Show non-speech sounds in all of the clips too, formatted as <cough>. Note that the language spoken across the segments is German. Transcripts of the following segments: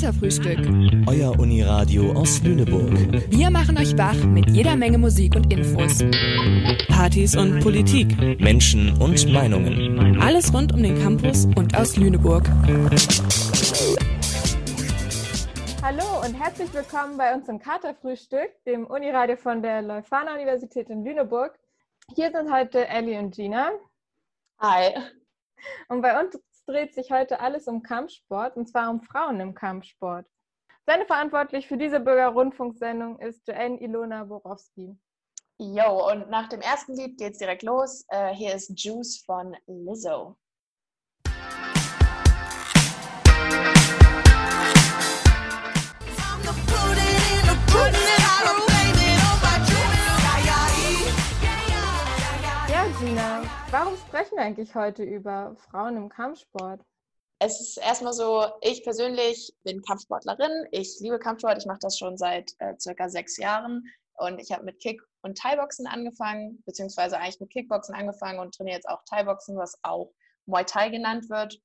Katerfrühstück. Euer Uniradio aus Lüneburg. Wir machen euch wach mit jeder Menge Musik und Infos. Partys und Politik. Menschen und Meinungen. Alles rund um den Campus und aus Lüneburg. Hallo und herzlich willkommen bei uns im Katerfrühstück, dem Uniradio von der Leuphana Universität in Lüneburg. Hier sind heute Ellie und Gina. Hi. Und bei uns dreht sich heute alles um Kampfsport und zwar um Frauen im Kampfsport. Seine verantwortlich für diese Bürgerrundfunksendung ist Joanne Ilona Borowski. Jo, und nach dem ersten Lied geht's direkt los. Äh, hier ist Juice von Lizzo. Warum sprechen wir eigentlich heute über Frauen im Kampfsport? Es ist erstmal so, ich persönlich bin Kampfsportlerin. Ich liebe Kampfsport. Ich mache das schon seit äh, circa sechs Jahren. Und ich habe mit Kick- und Thai-Boxen angefangen, beziehungsweise eigentlich mit Kickboxen angefangen und trainiere jetzt auch Thai-Boxen, was auch Muay Thai genannt wird.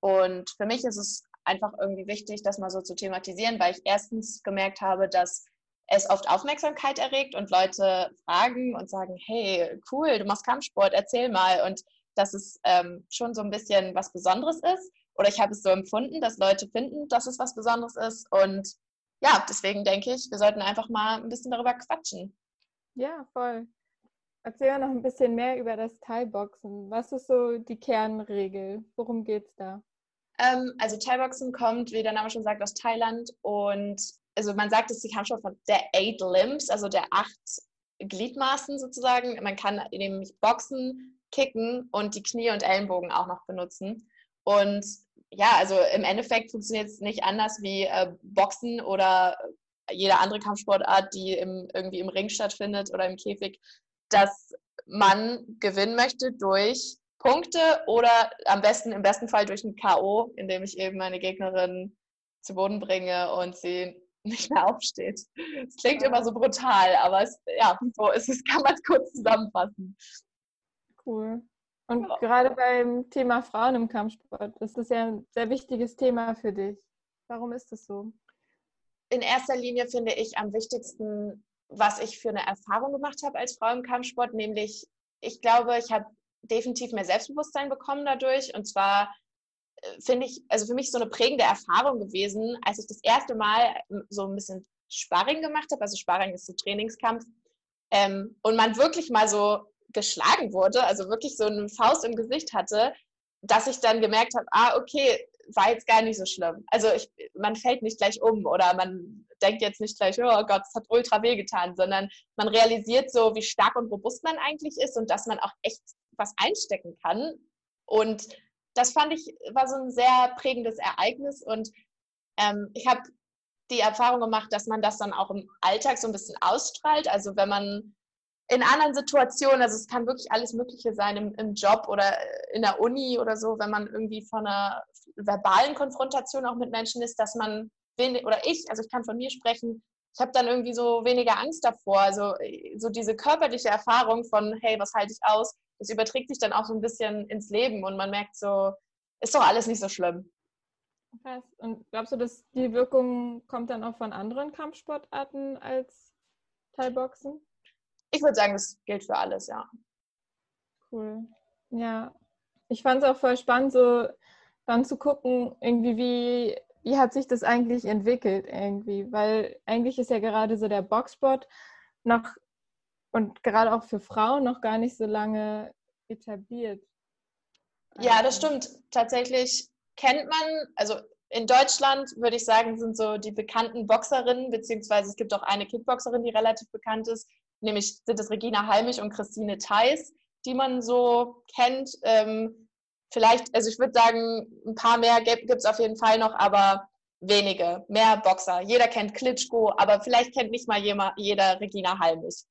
Und für mich ist es einfach irgendwie wichtig, das mal so zu thematisieren, weil ich erstens gemerkt habe, dass es oft Aufmerksamkeit erregt und Leute fragen und sagen, hey, cool, du machst Kampfsport, erzähl mal. Und dass es ähm, schon so ein bisschen was Besonderes ist. Oder ich habe es so empfunden, dass Leute finden, dass es was Besonderes ist. Und ja, deswegen denke ich, wir sollten einfach mal ein bisschen darüber quatschen. Ja, voll. Erzähl noch ein bisschen mehr über das Thai-Boxen. Was ist so die Kernregel? Worum geht's da? Ähm, also Thai-Boxen kommt, wie der Name schon sagt, aus Thailand und also man sagt, es ist die Kampfsport von der Eight Limbs, also der acht Gliedmaßen sozusagen. Man kann nämlich boxen, kicken und die Knie und Ellenbogen auch noch benutzen. Und ja, also im Endeffekt funktioniert es nicht anders wie äh, Boxen oder jede andere Kampfsportart, die im, irgendwie im Ring stattfindet oder im Käfig, dass man gewinnen möchte durch Punkte oder am besten, im besten Fall durch ein K.O., indem ich eben meine Gegnerin zu Boden bringe und sie nicht mehr aufsteht. Es klingt immer so brutal, aber es, ja, so ist es, kann man es kurz zusammenfassen. Cool. Und ja. gerade beim Thema Frauen im Kampfsport, das ist ja ein sehr wichtiges Thema für dich. Warum ist das so? In erster Linie finde ich am wichtigsten, was ich für eine Erfahrung gemacht habe als Frau im Kampfsport, nämlich ich glaube, ich habe definitiv mehr Selbstbewusstsein bekommen dadurch. Und zwar finde ich, also für mich so eine prägende Erfahrung gewesen, als ich das erste Mal so ein bisschen Sparring gemacht habe. Also Sparring ist so Trainingskampf. Ähm, und man wirklich mal so geschlagen wurde, also wirklich so eine Faust im Gesicht hatte, dass ich dann gemerkt habe, ah, okay, war jetzt gar nicht so schlimm. Also ich, man fällt nicht gleich um oder man denkt jetzt nicht gleich, oh Gott, es hat ultra weh getan, sondern man realisiert so, wie stark und robust man eigentlich ist und dass man auch echt was einstecken kann. Und das fand ich, war so ein sehr prägendes Ereignis und ähm, ich habe die Erfahrung gemacht, dass man das dann auch im Alltag so ein bisschen ausstrahlt. Also wenn man in anderen Situationen, also es kann wirklich alles Mögliche sein im, im Job oder in der Uni oder so, wenn man irgendwie von einer verbalen Konfrontation auch mit Menschen ist, dass man wenig, oder ich, also ich kann von mir sprechen, ich habe dann irgendwie so weniger Angst davor. Also so diese körperliche Erfahrung von, hey, was halte ich aus, das überträgt sich dann auch so ein bisschen ins Leben und man merkt so, ist doch alles nicht so schlimm. Krass. Und glaubst du, dass die Wirkung kommt dann auch von anderen Kampfsportarten als Thai-Boxen? Ich würde sagen, das gilt für alles, ja. Cool. Ja, ich fand es auch voll spannend, so dann zu gucken, irgendwie, wie, wie hat sich das eigentlich entwickelt, irgendwie, weil eigentlich ist ja gerade so der Boxsport noch und gerade auch für Frauen noch gar nicht so lange etabliert. Ja, das stimmt. Tatsächlich kennt man, also in Deutschland würde ich sagen, sind so die bekannten Boxerinnen, beziehungsweise es gibt auch eine Kickboxerin, die relativ bekannt ist, nämlich sind es Regina Halmich und Christine Theis, die man so kennt. Ähm, vielleicht, also ich würde sagen, ein paar mehr gibt es auf jeden Fall noch, aber wenige, mehr Boxer. Jeder kennt Klitschko, aber vielleicht kennt nicht mal jeder Regina Halmich.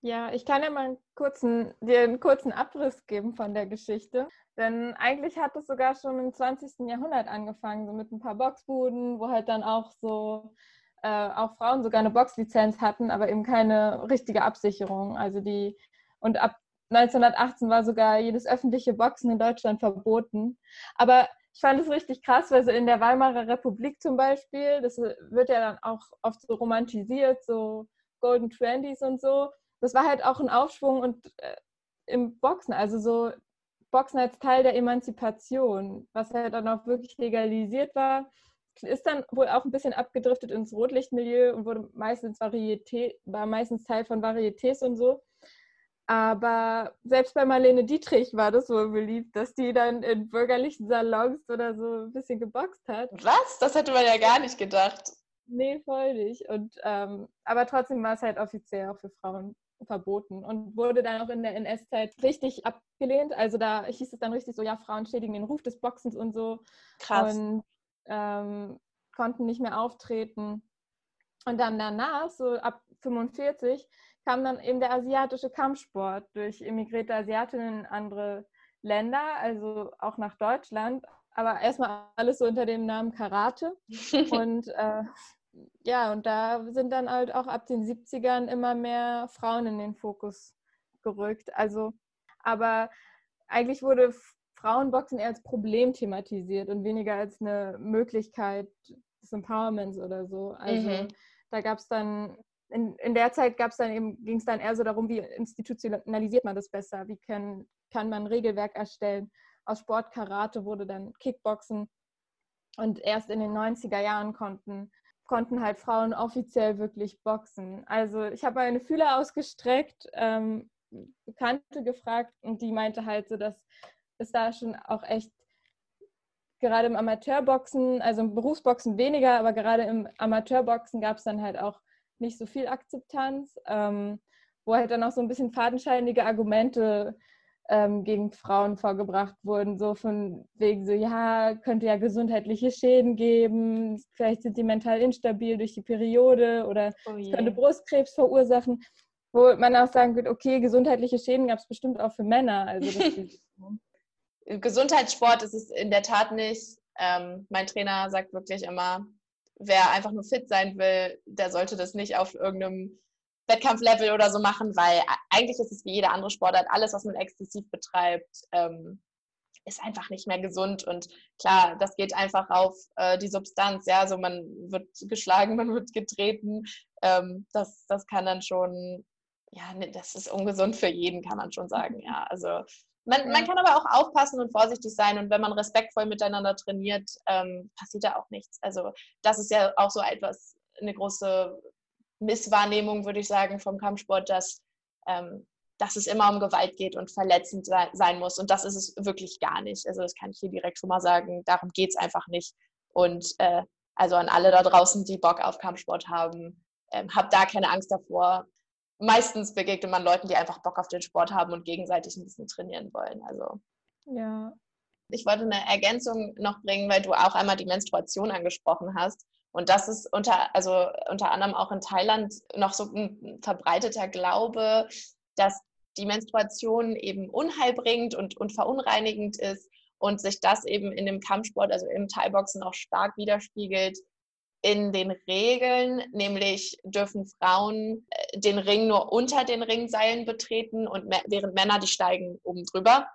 Ja, ich kann ja mal einen kurzen, dir einen kurzen Abriss geben von der Geschichte. Denn eigentlich hat es sogar schon im 20. Jahrhundert angefangen, so mit ein paar Boxbuden, wo halt dann auch so äh, auch Frauen sogar eine Boxlizenz hatten, aber eben keine richtige Absicherung. Also die und ab 1918 war sogar jedes öffentliche Boxen in Deutschland verboten. Aber ich fand es richtig krass, weil so in der Weimarer Republik zum Beispiel, das wird ja dann auch oft so romantisiert, so Golden Twenties und so. Das war halt auch ein Aufschwung und äh, im Boxen, also so Boxen als Teil der Emanzipation, was halt dann auch wirklich legalisiert war, ist dann wohl auch ein bisschen abgedriftet ins Rotlichtmilieu und wurde meistens Varieté, war meistens Teil von Varietés und so. Aber selbst bei Marlene Dietrich war das wohl beliebt, dass die dann in bürgerlichen Salons oder so ein bisschen geboxt hat. Was? Das hätte man ja gar nicht gedacht. Nee, voll nicht. Und, ähm, aber trotzdem war es halt offiziell auch für Frauen verboten und wurde dann auch in der NS-Zeit richtig abgelehnt. Also da hieß es dann richtig so, ja, Frauen schädigen den Ruf des Boxens und so. Krass. Und ähm, konnten nicht mehr auftreten. Und dann danach, so ab 45, kam dann eben der asiatische Kampfsport durch emigrierte Asiatinnen in andere Länder, also auch nach Deutschland. Aber erstmal alles so unter dem Namen Karate. <laughs> und äh, ja, und da sind dann halt auch ab den 70ern immer mehr Frauen in den Fokus gerückt. Also, aber eigentlich wurde Frauenboxen eher als Problem thematisiert und weniger als eine Möglichkeit des Empowerments oder so. Also mhm. da gab es dann in, in der Zeit gab es dann eben, ging es dann eher so darum, wie institutionalisiert man das besser, wie kann, kann man ein Regelwerk erstellen. Aus Sport Karate wurde dann Kickboxen und erst in den 90er Jahren konnten, konnten halt Frauen offiziell wirklich boxen. Also ich habe meine Fühler ausgestreckt, ähm, Bekannte gefragt und die meinte halt so, dass es da schon auch echt gerade im Amateurboxen, also im Berufsboxen weniger, aber gerade im Amateurboxen gab es dann halt auch nicht so viel Akzeptanz, ähm, wo halt dann auch so ein bisschen fadenscheinige Argumente ähm, gegen Frauen vorgebracht wurden, so von wegen so, ja, könnte ja gesundheitliche Schäden geben, vielleicht sind die mental instabil durch die Periode oder oh es könnte Brustkrebs verursachen, wo man auch sagen würde, okay, gesundheitliche Schäden gab es bestimmt auch für Männer. Also <laughs> Gesundheitssport ist es in der Tat nicht. Ähm, mein Trainer sagt wirklich immer, wer einfach nur fit sein will, der sollte das nicht auf irgendeinem Wettkampflevel oder so machen, weil eigentlich ist es wie jede andere Sportart, alles, was man exzessiv betreibt, ähm, ist einfach nicht mehr gesund. Und klar, das geht einfach auf äh, die Substanz. Ja, also man wird geschlagen, <laughs> man wird getreten. Ähm, das, das kann dann schon, ja, ne, das ist ungesund für jeden, kann man schon sagen. Ja, also man, man, kann aber auch aufpassen und vorsichtig sein und wenn man respektvoll miteinander trainiert, ähm, passiert da auch nichts. Also das ist ja auch so etwas, eine große Misswahrnehmung, würde ich sagen, vom Kampfsport, dass, ähm, dass es immer um Gewalt geht und verletzend sein muss. Und das ist es wirklich gar nicht. Also das kann ich hier direkt schon mal sagen. Darum geht es einfach nicht. Und äh, also an alle da draußen, die Bock auf Kampfsport haben, ähm, habt da keine Angst davor meistens begegnet man Leuten, die einfach Bock auf den Sport haben und gegenseitig ein bisschen trainieren wollen. Also ja. Ich wollte eine Ergänzung noch bringen, weil du auch einmal die Menstruation angesprochen hast. Und das ist unter, also unter anderem auch in Thailand noch so ein verbreiteter Glaube, dass die Menstruation eben Unheil bringt und, und verunreinigend ist und sich das eben in dem Kampfsport, also im Thai-Boxen auch stark widerspiegelt, in den Regeln, nämlich dürfen Frauen äh, den Ring nur unter den Ringseilen betreten und während Männer die steigen oben drüber.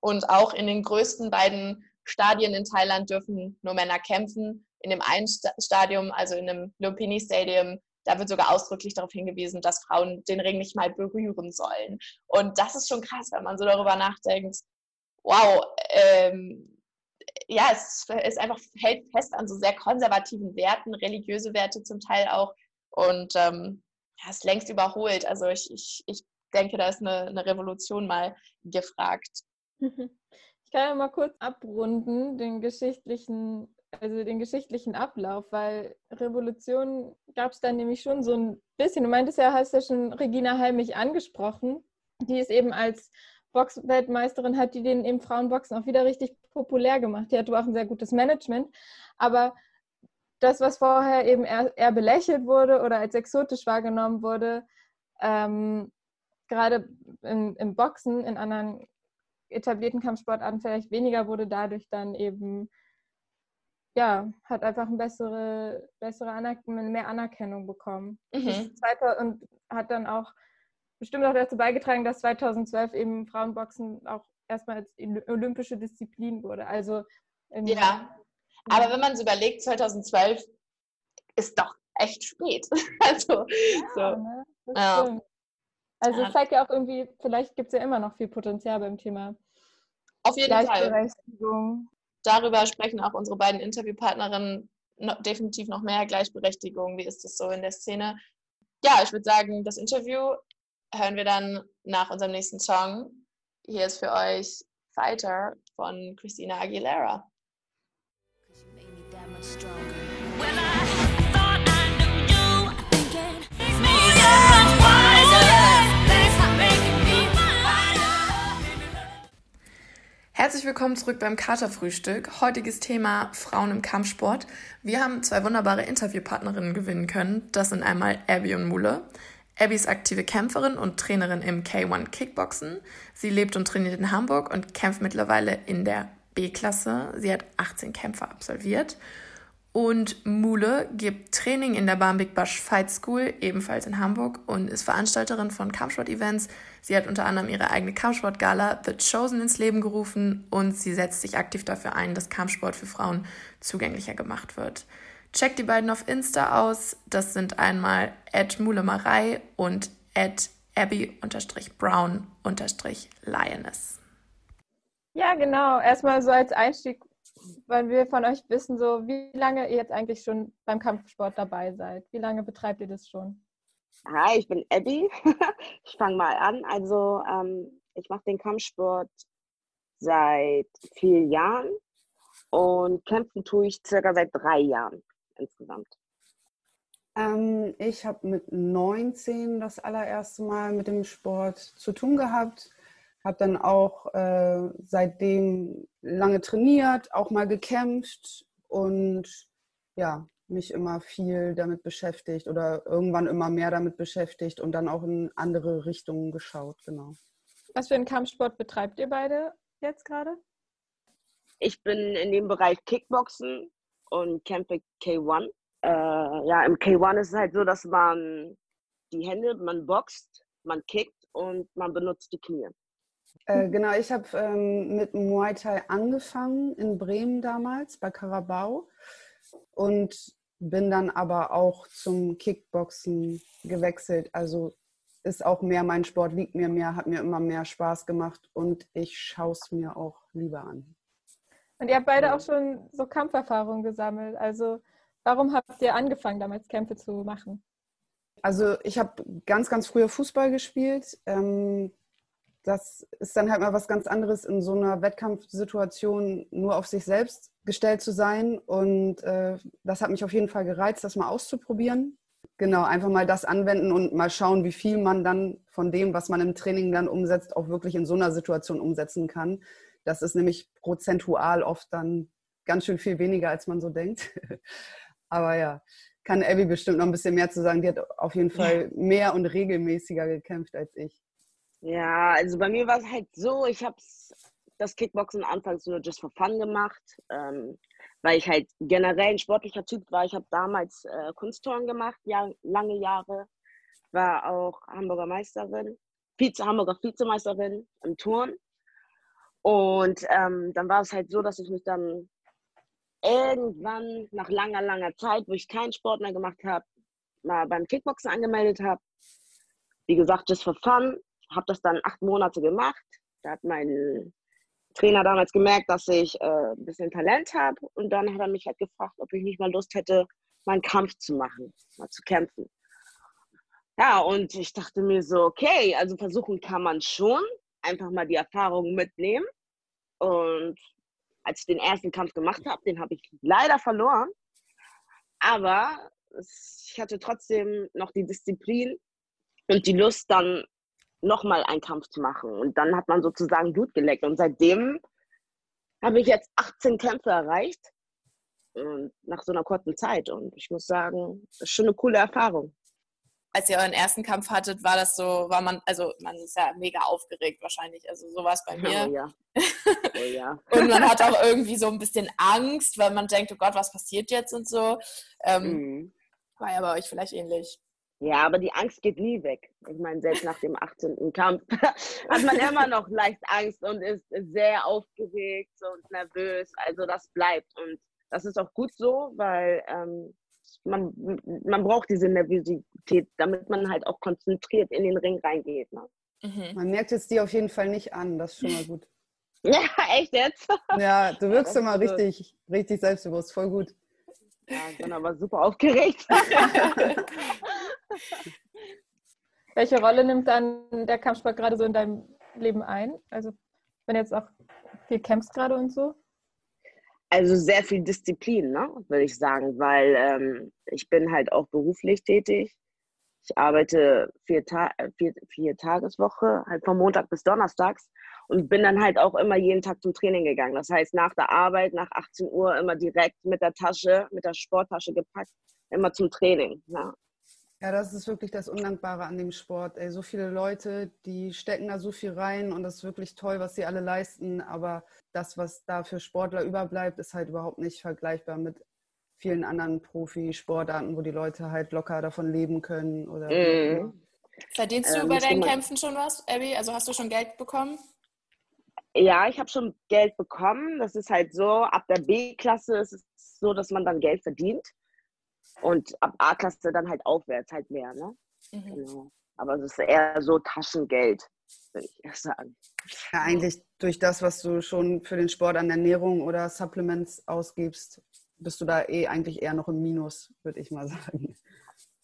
Und auch in den größten beiden Stadien in Thailand dürfen nur Männer kämpfen. In dem einen Stadium, also in dem Lumpini Stadium, da wird sogar ausdrücklich darauf hingewiesen, dass Frauen den Ring nicht mal berühren sollen. Und das ist schon krass, wenn man so darüber nachdenkt. Wow, ähm, ja, es ist einfach, hält fest an so sehr konservativen Werten, religiöse Werte zum Teil auch. Und ähm, ja, ist längst überholt. Also ich, ich, ich denke, da ist eine, eine Revolution mal gefragt. <laughs> Ich kann ja mal kurz abrunden, den geschichtlichen, also den geschichtlichen Ablauf, weil Revolution gab es dann nämlich schon so ein bisschen. Du meintest ja, hast ja schon Regina Heimich angesprochen. Die ist eben als Boxweltmeisterin hat die den im Frauenboxen auch wieder richtig populär gemacht. Die hatte auch ein sehr gutes Management. Aber das, was vorher eben eher, eher belächelt wurde oder als exotisch wahrgenommen wurde, ähm, gerade im, im, Boxen, in anderen etablierten Kampfsportarten vielleicht weniger, wurde dadurch dann eben, ja, hat einfach eine bessere, bessere Anerk mehr Anerkennung bekommen. Mhm. Und hat dann auch bestimmt auch dazu beigetragen, dass 2012 eben Frauenboxen auch erstmal als olympische Disziplin wurde. Also Ja, aber wenn man es überlegt, 2012 ist doch echt spät. <laughs> also, ja, so. Ne? ja. Also es zeigt ja auch irgendwie, vielleicht gibt es ja immer noch viel Potenzial beim Thema Auf jeden Fall. Darüber sprechen auch unsere beiden Interviewpartnerinnen noch, definitiv noch mehr Gleichberechtigung. Wie ist das so in der Szene? Ja, ich würde sagen, das Interview hören wir dann nach unserem nächsten Song. Hier ist für euch Fighter von Christina Aguilera. Herzlich willkommen zurück beim Katerfrühstück. Heutiges Thema Frauen im Kampfsport. Wir haben zwei wunderbare Interviewpartnerinnen gewinnen können. Das sind einmal Abby und Mule. Abby ist aktive Kämpferin und Trainerin im K1 Kickboxen. Sie lebt und trainiert in Hamburg und kämpft mittlerweile in der B-Klasse. Sie hat 18 Kämpfe absolviert. Und Mule gibt Training in der Barmbek Bash Fight School, ebenfalls in Hamburg, und ist Veranstalterin von Kampfsport-Events. Sie hat unter anderem ihre eigene Kampfsportgala The Chosen ins Leben gerufen und sie setzt sich aktiv dafür ein, dass Kampfsport für Frauen zugänglicher gemacht wird. Checkt die beiden auf Insta aus. Das sind einmal Ed Mulemerei und Ed Abby-Brown-Lioness. Ja, genau. Erstmal so als Einstieg, weil wir von euch wissen, so wie lange ihr jetzt eigentlich schon beim Kampfsport dabei seid. Wie lange betreibt ihr das schon? Hi, ich bin Abby. <laughs> ich fange mal an. Also ähm, ich mache den Kampfsport seit vier Jahren und kämpfen tue ich circa seit drei Jahren insgesamt. Ähm, ich habe mit 19 das allererste Mal mit dem Sport zu tun gehabt habe dann auch äh, seitdem lange trainiert, auch mal gekämpft und ja, mich immer viel damit beschäftigt oder irgendwann immer mehr damit beschäftigt und dann auch in andere Richtungen geschaut, genau. Was für einen Kampfsport betreibt ihr beide jetzt gerade? Ich bin in dem Bereich Kickboxen und kämpfe K1. Äh, ja, im K1 ist es halt so, dass man die Hände, man boxt, man kickt und man benutzt die Knie. Äh, genau, ich habe ähm, mit Muay Thai angefangen in Bremen damals bei Carabao und bin dann aber auch zum Kickboxen gewechselt. Also ist auch mehr mein Sport, liegt mir mehr, hat mir immer mehr Spaß gemacht und ich schaue es mir auch lieber an. Und ihr habt beide auch schon so Kampferfahrungen gesammelt. Also warum habt ihr angefangen, damals Kämpfe zu machen? Also ich habe ganz, ganz früher Fußball gespielt. Ähm, das ist dann halt mal was ganz anderes, in so einer Wettkampfsituation nur auf sich selbst gestellt zu sein. Und äh, das hat mich auf jeden Fall gereizt, das mal auszuprobieren. Genau, einfach mal das anwenden und mal schauen, wie viel man dann von dem, was man im Training dann umsetzt, auch wirklich in so einer Situation umsetzen kann. Das ist nämlich prozentual oft dann ganz schön viel weniger, als man so denkt. <laughs> Aber ja, kann Abby bestimmt noch ein bisschen mehr zu sagen. Die hat auf jeden Fall mehr und regelmäßiger gekämpft als ich. Ja, also bei mir war es halt so, ich habe das Kickboxen anfangs nur just for fun gemacht, ähm, weil ich halt generell ein sportlicher Typ war. Ich habe damals äh, Kunstturnen gemacht, ja, lange Jahre, war auch Hamburger Meisterin, Vize, Hamburger Vizemeisterin im Turn. Und ähm, dann war es halt so, dass ich mich dann irgendwann nach langer, langer Zeit, wo ich keinen Sport mehr gemacht habe, mal beim Kickboxen angemeldet habe. Wie gesagt, just for fun habe das dann acht Monate gemacht. Da hat mein Trainer damals gemerkt, dass ich äh, ein bisschen Talent habe. Und dann hat er mich halt gefragt, ob ich nicht mal Lust hätte, mal einen Kampf zu machen, mal zu kämpfen. Ja, und ich dachte mir so, okay, also versuchen kann man schon, einfach mal die Erfahrung mitnehmen. Und als ich den ersten Kampf gemacht habe, den habe ich leider verloren. Aber ich hatte trotzdem noch die Disziplin und die Lust, dann nochmal einen Kampf zu machen. Und dann hat man sozusagen Blut geleckt. Und seitdem habe ich jetzt 18 Kämpfe erreicht. Und nach so einer kurzen Zeit. Und ich muss sagen, das ist schon eine coole Erfahrung. Als ihr euren ersten Kampf hattet, war das so, war man, also man ist ja mega aufgeregt wahrscheinlich. Also so war es bei mir. Oh ja. <laughs> Oh ja. und man hat auch irgendwie so ein bisschen Angst, weil man denkt, oh Gott, was passiert jetzt und so. Ähm, mhm. War ja bei euch vielleicht ähnlich. Ja, aber die Angst geht nie weg. Ich meine, selbst nach dem 18. Kampf <laughs> hat man immer noch leicht Angst und ist sehr aufgeregt und nervös. Also das bleibt. Und das ist auch gut so, weil ähm, man, man braucht diese Nervosität, damit man halt auch konzentriert in den Ring reingeht. Ne? Mhm. Man merkt es dir auf jeden Fall nicht an, das ist schon mal gut. <laughs> ja, echt jetzt? Ja, du wirkst immer richtig, richtig selbstbewusst, voll gut. Ja, ich bin aber super aufgeregt. <laughs> <laughs> Welche Rolle nimmt dann der Kampfsport gerade so in deinem Leben ein? Also wenn jetzt auch viel kämpfst gerade und so? Also sehr viel Disziplin, ne, würde ich sagen, weil ähm, ich bin halt auch beruflich tätig. Ich arbeite vier, Ta vier, vier Tageswoche, halt von Montag bis Donnerstags und bin dann halt auch immer jeden Tag zum Training gegangen. Das heißt, nach der Arbeit, nach 18 Uhr immer direkt mit der Tasche, mit der Sporttasche gepackt, immer zum Training. Ja. Ja, das ist wirklich das Undankbare an dem Sport. Ey, so viele Leute, die stecken da so viel rein und das ist wirklich toll, was sie alle leisten. Aber das, was da für Sportler überbleibt, ist halt überhaupt nicht vergleichbar mit vielen anderen Profisportarten, wo die Leute halt locker davon leben können. Oder mm. Verdienst du ähm, bei deinen Kämpfen schon was, Abby? Also hast du schon Geld bekommen? Ja, ich habe schon Geld bekommen. Das ist halt so, ab der B-Klasse ist es so, dass man dann Geld verdient. Und ab A-Klasse dann halt aufwärts halt mehr, ne? Mhm. Genau. Aber es ist eher so Taschengeld, würde ich erst sagen. Ja, eigentlich durch das, was du schon für den Sport an Ernährung oder Supplements ausgibst, bist du da eh eigentlich eher noch im Minus, würde ich mal <laughs> sagen.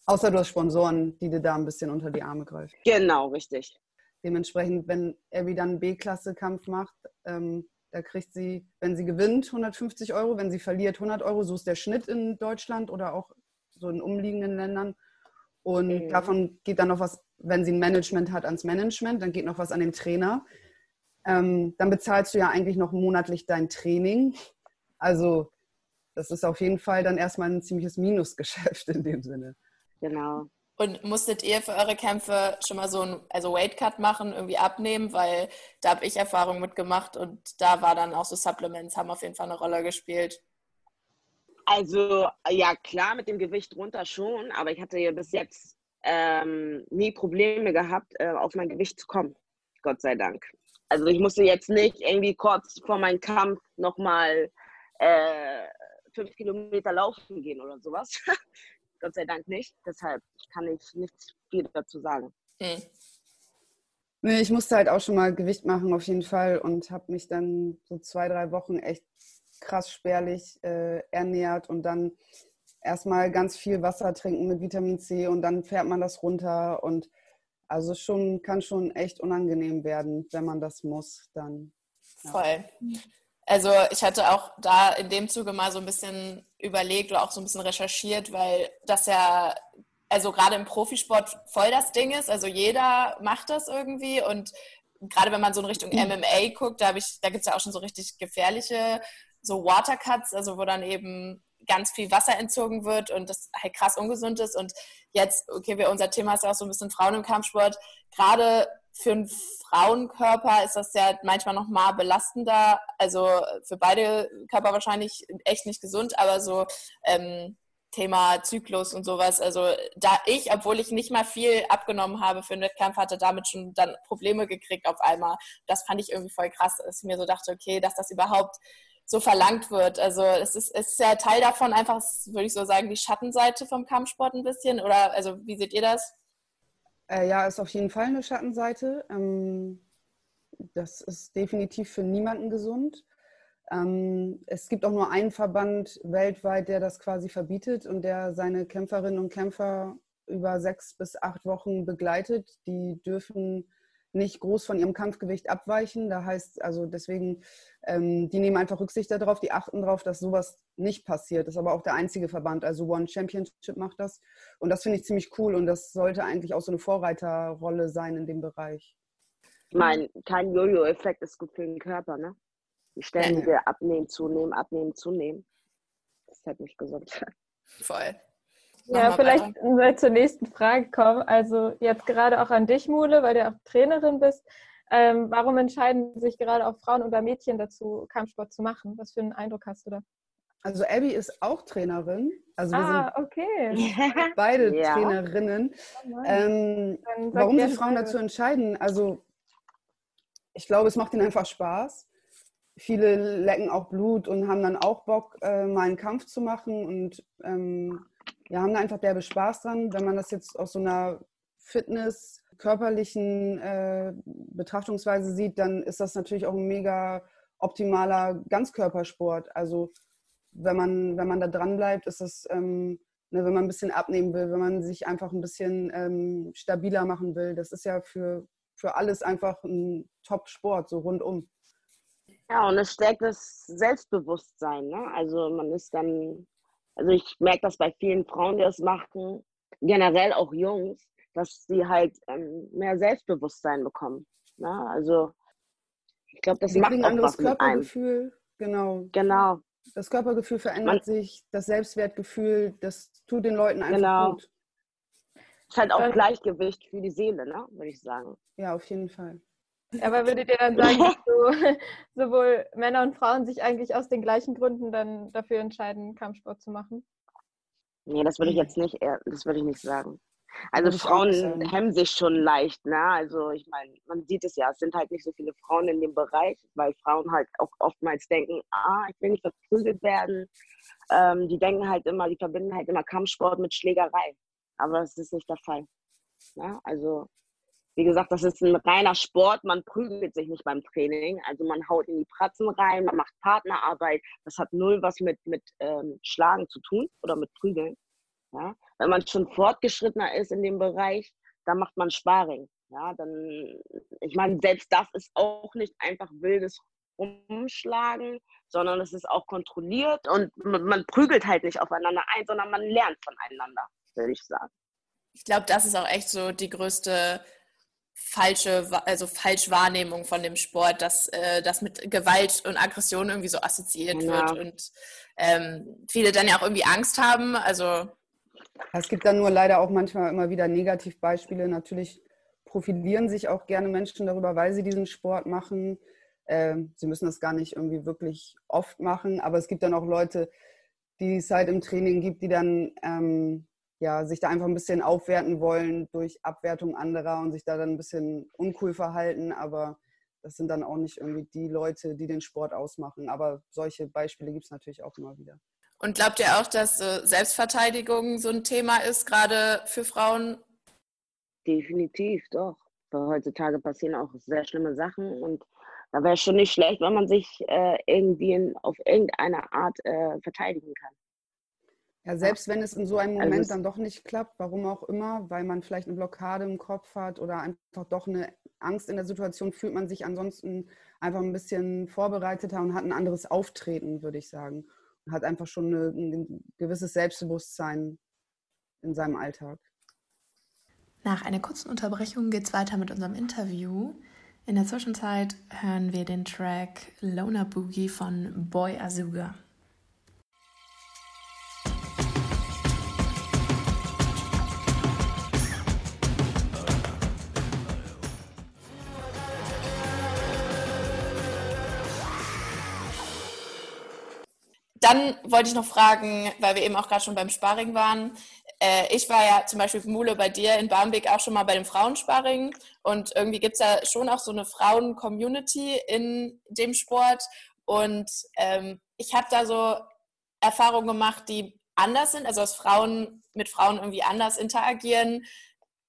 Außer du hast Sponsoren, die dir da ein bisschen unter die Arme greifen. Genau, richtig. Dementsprechend, wenn Abby dann B-Klasse-Kampf macht, ähm, da kriegt sie, wenn sie gewinnt, 150 Euro, wenn sie verliert, 100 Euro. So ist der Schnitt in Deutschland oder auch so in umliegenden Ländern. Und mhm. davon geht dann noch was, wenn sie ein Management hat, ans Management, dann geht noch was an den Trainer. Ähm, dann bezahlst du ja eigentlich noch monatlich dein Training. Also das ist auf jeden Fall dann erstmal ein ziemliches Minusgeschäft in dem Sinne. Genau. Und musstet ihr für eure Kämpfe schon mal so ein also Weight Cut machen, irgendwie abnehmen? Weil da habe ich Erfahrung mitgemacht und da war dann auch so Supplements, haben auf jeden Fall eine Rolle gespielt. Also ja klar, mit dem Gewicht runter schon, aber ich hatte ja bis jetzt ähm, nie Probleme gehabt, äh, auf mein Gewicht zu kommen. Gott sei Dank. Also ich musste jetzt nicht irgendwie kurz vor meinem Kampf nochmal äh, fünf Kilometer laufen gehen oder sowas. <laughs> Gott sei Dank nicht. Deshalb kann ich nicht viel dazu sagen. Hm. Nee, ich musste halt auch schon mal Gewicht machen auf jeden Fall und habe mich dann so zwei, drei Wochen echt krass spärlich äh, ernährt und dann erstmal ganz viel Wasser trinken mit Vitamin C und dann fährt man das runter und also schon kann schon echt unangenehm werden, wenn man das muss, dann. Ja. Voll. Also ich hatte auch da in dem Zuge mal so ein bisschen überlegt oder auch so ein bisschen recherchiert, weil das ja also gerade im Profisport voll das Ding ist. Also jeder macht das irgendwie und gerade wenn man so in Richtung MMA guckt, da, da gibt es ja auch schon so richtig gefährliche so Watercuts, also wo dann eben ganz viel Wasser entzogen wird und das halt krass ungesund ist. Und jetzt, okay, unser Thema ist ja auch so ein bisschen Frauen im Kampfsport. Gerade für einen Frauenkörper ist das ja manchmal noch mal belastender. Also für beide Körper wahrscheinlich echt nicht gesund, aber so ähm, Thema Zyklus und sowas. Also da ich, obwohl ich nicht mal viel abgenommen habe für einen Wettkampf, hatte damit schon dann Probleme gekriegt auf einmal. Das fand ich irgendwie voll krass, dass ich mir so dachte, okay, dass das überhaupt so verlangt wird. Also es ist, es ist ja Teil davon einfach, würde ich so sagen, die Schattenseite vom Kampfsport ein bisschen. Oder also wie seht ihr das? Äh, ja, ist auf jeden Fall eine Schattenseite. Ähm, das ist definitiv für niemanden gesund. Ähm, es gibt auch nur einen Verband weltweit, der das quasi verbietet und der seine Kämpferinnen und Kämpfer über sechs bis acht Wochen begleitet. Die dürfen nicht groß von ihrem Kampfgewicht abweichen. Da heißt also deswegen, ähm, die nehmen einfach Rücksicht darauf, die achten darauf, dass sowas nicht passiert. Das ist aber auch der einzige Verband. Also One Championship macht das. Und das finde ich ziemlich cool und das sollte eigentlich auch so eine Vorreiterrolle sein in dem Bereich. Ich meine, kein Jojo-Effekt ist gut für den Körper, ne? Die ständige ja. Abnehmen, zunehmen, abnehmen, zunehmen. Das ist halt nicht gesund. Voll. Ja, vielleicht weiter. zur nächsten Frage kommen. Also jetzt gerade auch an dich, Mule, weil du auch Trainerin bist. Ähm, warum entscheiden sich gerade auch Frauen oder Mädchen dazu, Kampfsport zu machen? Was für einen Eindruck hast du da? Also Abby ist auch Trainerin. Also wir Ah, sind okay. <laughs> beide Ja. Trainerinnen. Oh. Ähm, warum sich Frauen dazu entscheiden? Also ich glaube, es macht ihnen einfach Spaß. Viele lecken auch Blut und haben dann auch Bock, äh, mal einen Kampf zu machen und ähm, ja, haben da einfach derbe Spaß dran. Wenn man das jetzt aus so einer Fitness, körperlichen äh, Betrachtungsweise sieht, dann ist das natürlich auch ein mega optimaler Ganzkörpersport. Also wenn man, wenn man da dran bleibt, ist das, ähm, ne, wenn man ein bisschen abnehmen will, wenn man sich einfach ein bisschen ähm, stabiler machen will, das ist ja für, für alles einfach ein Top-Sport, so rundum. Ja, und es stärkt das Selbstbewusstsein. Ne? Also man ist dann, also ich merke das bei vielen Frauen, die das machen, generell auch Jungs, dass sie halt ähm, mehr Selbstbewusstsein bekommen. Ne? Also ich glaube, das Sie macht auch ein anderes was mit einem. Körpergefühl, genau. Genau, Das Körpergefühl verändert Man- sich, das Selbstwertgefühl, das tut den Leuten einfach Genau. gut. ist halt auch Gleichgewicht für die Seele, ne? würde ich sagen. Ja, auf jeden Fall. Aber würdet ihr dann sagen, dass <laughs> so, <laughs> sowohl Männer und Frauen sich eigentlich aus den gleichen Gründen dann dafür entscheiden, Kampfsport zu machen? Nee, das würde ich jetzt nicht, eher- das würde ich nicht sagen. Also Frauen hemmen sich schon leicht, ne? Also ich meine, man sieht es ja, es sind halt nicht so viele Frauen in dem Bereich, weil Frauen halt auch oftmals denken, ah, ich will nicht verprügelt werden. Ähm, die denken halt immer, die verbinden halt immer Kampfsport mit Schlägerei. Aber das ist nicht der Fall. Ne? Also, wie gesagt, das ist ein reiner Sport, man prügelt sich nicht beim Training. Also man haut in die Pratzen rein, man macht Partnerarbeit. Das hat null was mit, mit ähm, Schlagen zu tun oder mit Prügeln. Ja? Wenn man schon fortgeschrittener ist in dem Bereich, dann macht man Sparring. Ja, dann, ich meine, selbst das ist auch nicht einfach wildes Rumschlagen, sondern es ist auch kontrolliert und man, man prügelt halt nicht aufeinander ein, sondern man lernt voneinander, würde ich sagen. Ich glaube, das ist auch echt so die größte falsche, also Falschwahrnehmung von dem Sport, dass äh, das mit Gewalt und Aggression irgendwie so assoziiert Ja. wird und ähm, viele dann ja auch irgendwie Angst haben. Also Es gibt dann nur leider auch manchmal immer wieder Negativbeispiele. Natürlich profilieren sich auch gerne Menschen darüber, weil sie diesen Sport machen. Ähm, sie müssen das gar nicht irgendwie wirklich oft machen, aber es gibt dann auch Leute, die es halt im Training gibt, die dann ähm, ja, sich da einfach ein bisschen aufwerten wollen durch Abwertung anderer und sich da dann ein bisschen uncool verhalten. Aber das sind dann auch nicht irgendwie die Leute, die den Sport ausmachen. Aber solche Beispiele gibt es natürlich auch immer wieder. und glaubt ihr auch, dass äh, Selbstverteidigung so ein Thema ist, gerade für Frauen? Definitiv, doch. Weil heutzutage passieren auch sehr schlimme Sachen und da wäre es schon nicht schlecht, wenn man sich äh, irgendwie in, auf irgendeine Art äh, verteidigen kann. Ja, selbst wenn es in so einem Also Moment es- dann doch nicht klappt, warum auch immer, weil man vielleicht eine Blockade im Kopf hat oder einfach doch eine Angst in der Situation, fühlt man sich ansonsten einfach ein bisschen vorbereiteter und hat ein anderes Auftreten, würde ich sagen. Und hat einfach schon eine, ein gewisses Selbstbewusstsein in seinem Alltag. Nach einer kurzen Unterbrechung geht's weiter mit unserem Interview. In der Zwischenzeit hören wir den Track Loner Boogie von Boy Azuga. Dann wollte ich noch fragen, weil wir eben auch gerade schon beim Sparring waren. Äh, ich war ja zum Beispiel Mule bei dir in Barmbek auch schon mal bei dem Frauensparring und irgendwie gibt es ja schon auch so eine Frauen-Community in dem Sport und ähm, ich habe da so Erfahrungen gemacht, die anders sind, also dass Frauen mit Frauen irgendwie anders interagieren,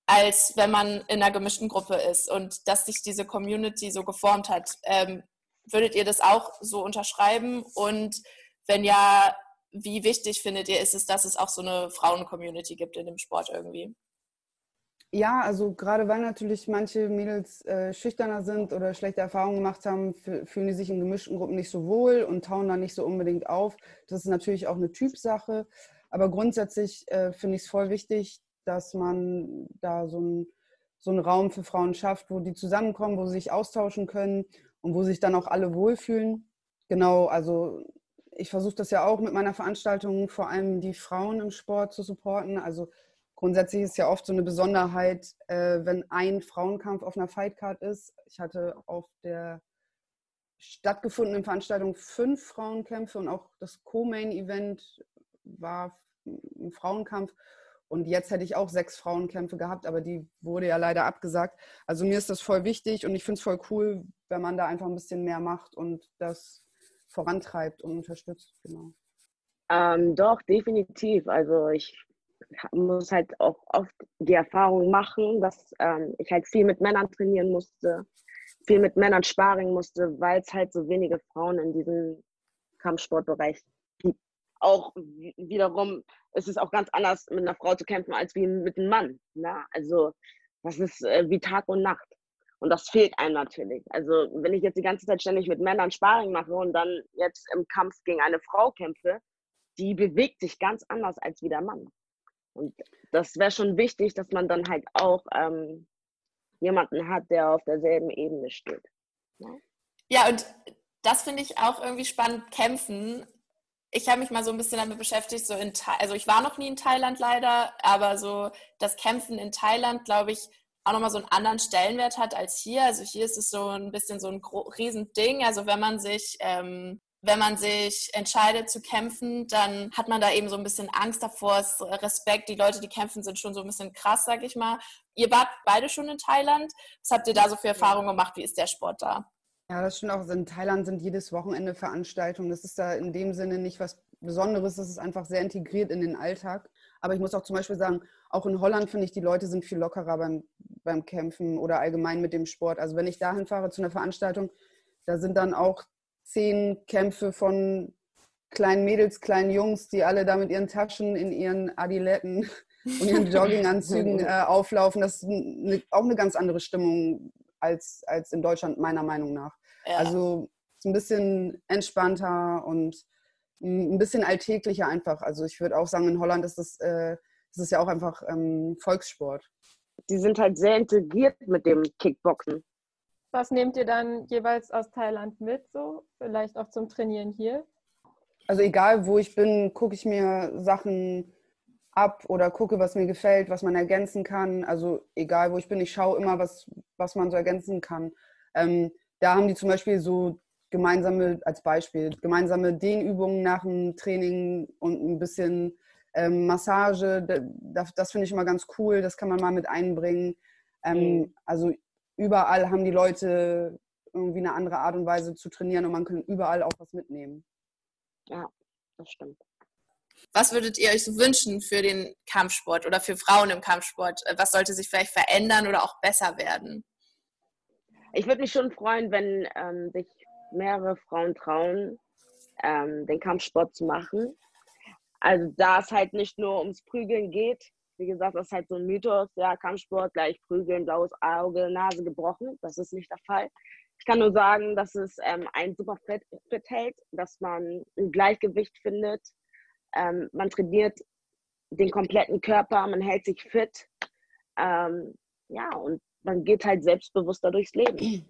als wenn man in einer gemischten Gruppe ist und dass sich diese Community so geformt hat. Ähm, würdet ihr das auch so unterschreiben und wenn ja, wie wichtig findet ihr ist es, dass es auch so eine Frauen-Community gibt in dem Sport irgendwie? Ja, also gerade weil natürlich manche Mädels äh, schüchterner sind oder schlechte Erfahrungen gemacht haben, fü- fühlen die sich in gemischten Gruppen nicht so wohl und tauen da nicht so unbedingt auf. Das ist natürlich auch eine Typsache. Aber grundsätzlich äh, finde ich es voll wichtig, dass man da so, ein, so einen Raum für Frauen schafft, wo die zusammenkommen, wo sie sich austauschen können und wo sich dann auch alle wohlfühlen. Genau, also ich versuche das ja auch mit meiner Veranstaltung, vor allem die Frauen im Sport zu supporten. Also grundsätzlich ist ja oft so eine Besonderheit, äh, wenn ein Frauenkampf auf einer Fightcard ist. Ich hatte auf der stattgefundenen Veranstaltung fünf Frauenkämpfe und auch das Co-Main-Event war ein Frauenkampf. Und jetzt hätte ich auch sechs Frauenkämpfe gehabt, aber die wurde ja leider abgesagt. Also mir ist das voll wichtig und ich finde es voll cool, wenn man da einfach ein bisschen mehr macht und das vorantreibt und unterstützt. Genau. Ähm, doch, definitiv. Also ich muss halt auch oft die Erfahrung machen, dass ähm, ich halt viel mit Männern trainieren musste, viel mit Männern sparen musste, weil es halt so wenige Frauen in diesem Kampfsportbereich gibt. Auch wiederum ist es auch ganz anders, mit einer Frau zu kämpfen, als wie mit einem Mann. Ne? Also das ist äh, wie Tag und Nacht. Und das fehlt einem natürlich. Also wenn ich jetzt die ganze Zeit ständig mit Männern Sparring mache und dann jetzt im Kampf gegen eine Frau kämpfe, die bewegt sich ganz anders als wie der Mann. Und das wäre schon wichtig, dass man dann halt auch ähm, jemanden hat, der auf derselben Ebene steht. Ja, ja und das finde ich auch irgendwie spannend, kämpfen. Ich habe mich mal so ein bisschen damit beschäftigt, so in also ich war noch nie in Thailand leider, aber so das Kämpfen in Thailand, glaube ich, auch nochmal so einen anderen Stellenwert hat als hier. Also hier ist es so ein bisschen so ein Riesending. Also wenn man sich ähm, wenn man sich entscheidet zu kämpfen, dann hat man da eben so ein bisschen Angst davor, Respekt. Die Leute, die kämpfen, sind schon so ein bisschen krass, sag ich mal. Ihr wart beide schon in Thailand. Was habt ihr da so für Erfahrungen gemacht? Wie ist der Sport da? Ja, das stimmt auch. In Thailand sind jedes Wochenende Veranstaltungen. Das ist da in dem Sinne nicht was Besonderes. Das ist einfach sehr integriert in den Alltag. Aber ich muss auch zum Beispiel sagen, auch in Holland finde ich, die Leute sind viel lockerer beim, beim Kämpfen oder allgemein mit dem Sport. Also wenn ich dahin fahre zu einer Veranstaltung, da sind dann auch zehn Kämpfe von kleinen Mädels, kleinen Jungs, die alle da mit ihren Taschen in ihren Adiletten und ihren <laughs> Jogginganzügen äh, auflaufen. Das ist eine, auch eine ganz andere Stimmung als, als in Deutschland, meiner Meinung nach. Ja. Also ist ein bisschen entspannter und ein bisschen alltäglicher einfach. Also ich würde auch sagen, in Holland ist das, äh, das ist ja auch einfach ähm, Volkssport. Die sind halt sehr integriert mit dem Kickboxen. Was nehmt ihr dann jeweils aus Thailand mit, so vielleicht auch zum Trainieren hier? Also egal, wo ich bin, gucke ich mir Sachen ab oder gucke, was mir gefällt, was man ergänzen kann. Also egal, wo ich bin, ich schaue immer, was, was man so ergänzen kann. Ähm, da haben die zum Beispiel so gemeinsame, als Beispiel, gemeinsame Dehnübungen nach dem Training und ein bisschen ähm, Massage. Das, das finde ich immer ganz cool, das kann man mal mit einbringen. Ähm, mhm. Also überall haben die Leute irgendwie eine andere Art und Weise zu trainieren und man kann überall auch was mitnehmen. Ja, das stimmt. Was würdet ihr euch so wünschen für den Kampfsport oder für Frauen im Kampfsport? Was sollte sich vielleicht verändern oder auch besser werden? Ich würde mich schon freuen, wenn ähm, sich mehrere Frauen trauen, ähm, den Kampfsport zu machen. Also da es halt nicht nur ums Prügeln geht, wie gesagt, das ist halt so ein Mythos, ja, Kampfsport, gleich prügeln, blaues Auge, Nase gebrochen. Das ist nicht der Fall. Ich kann nur sagen, dass es ähm, ein super Fit, Fit hält, dass man ein Gleichgewicht findet. Ähm, man trainiert den kompletten Körper, man hält sich fit. Ähm, ja, und man geht halt selbstbewusster durchs Leben.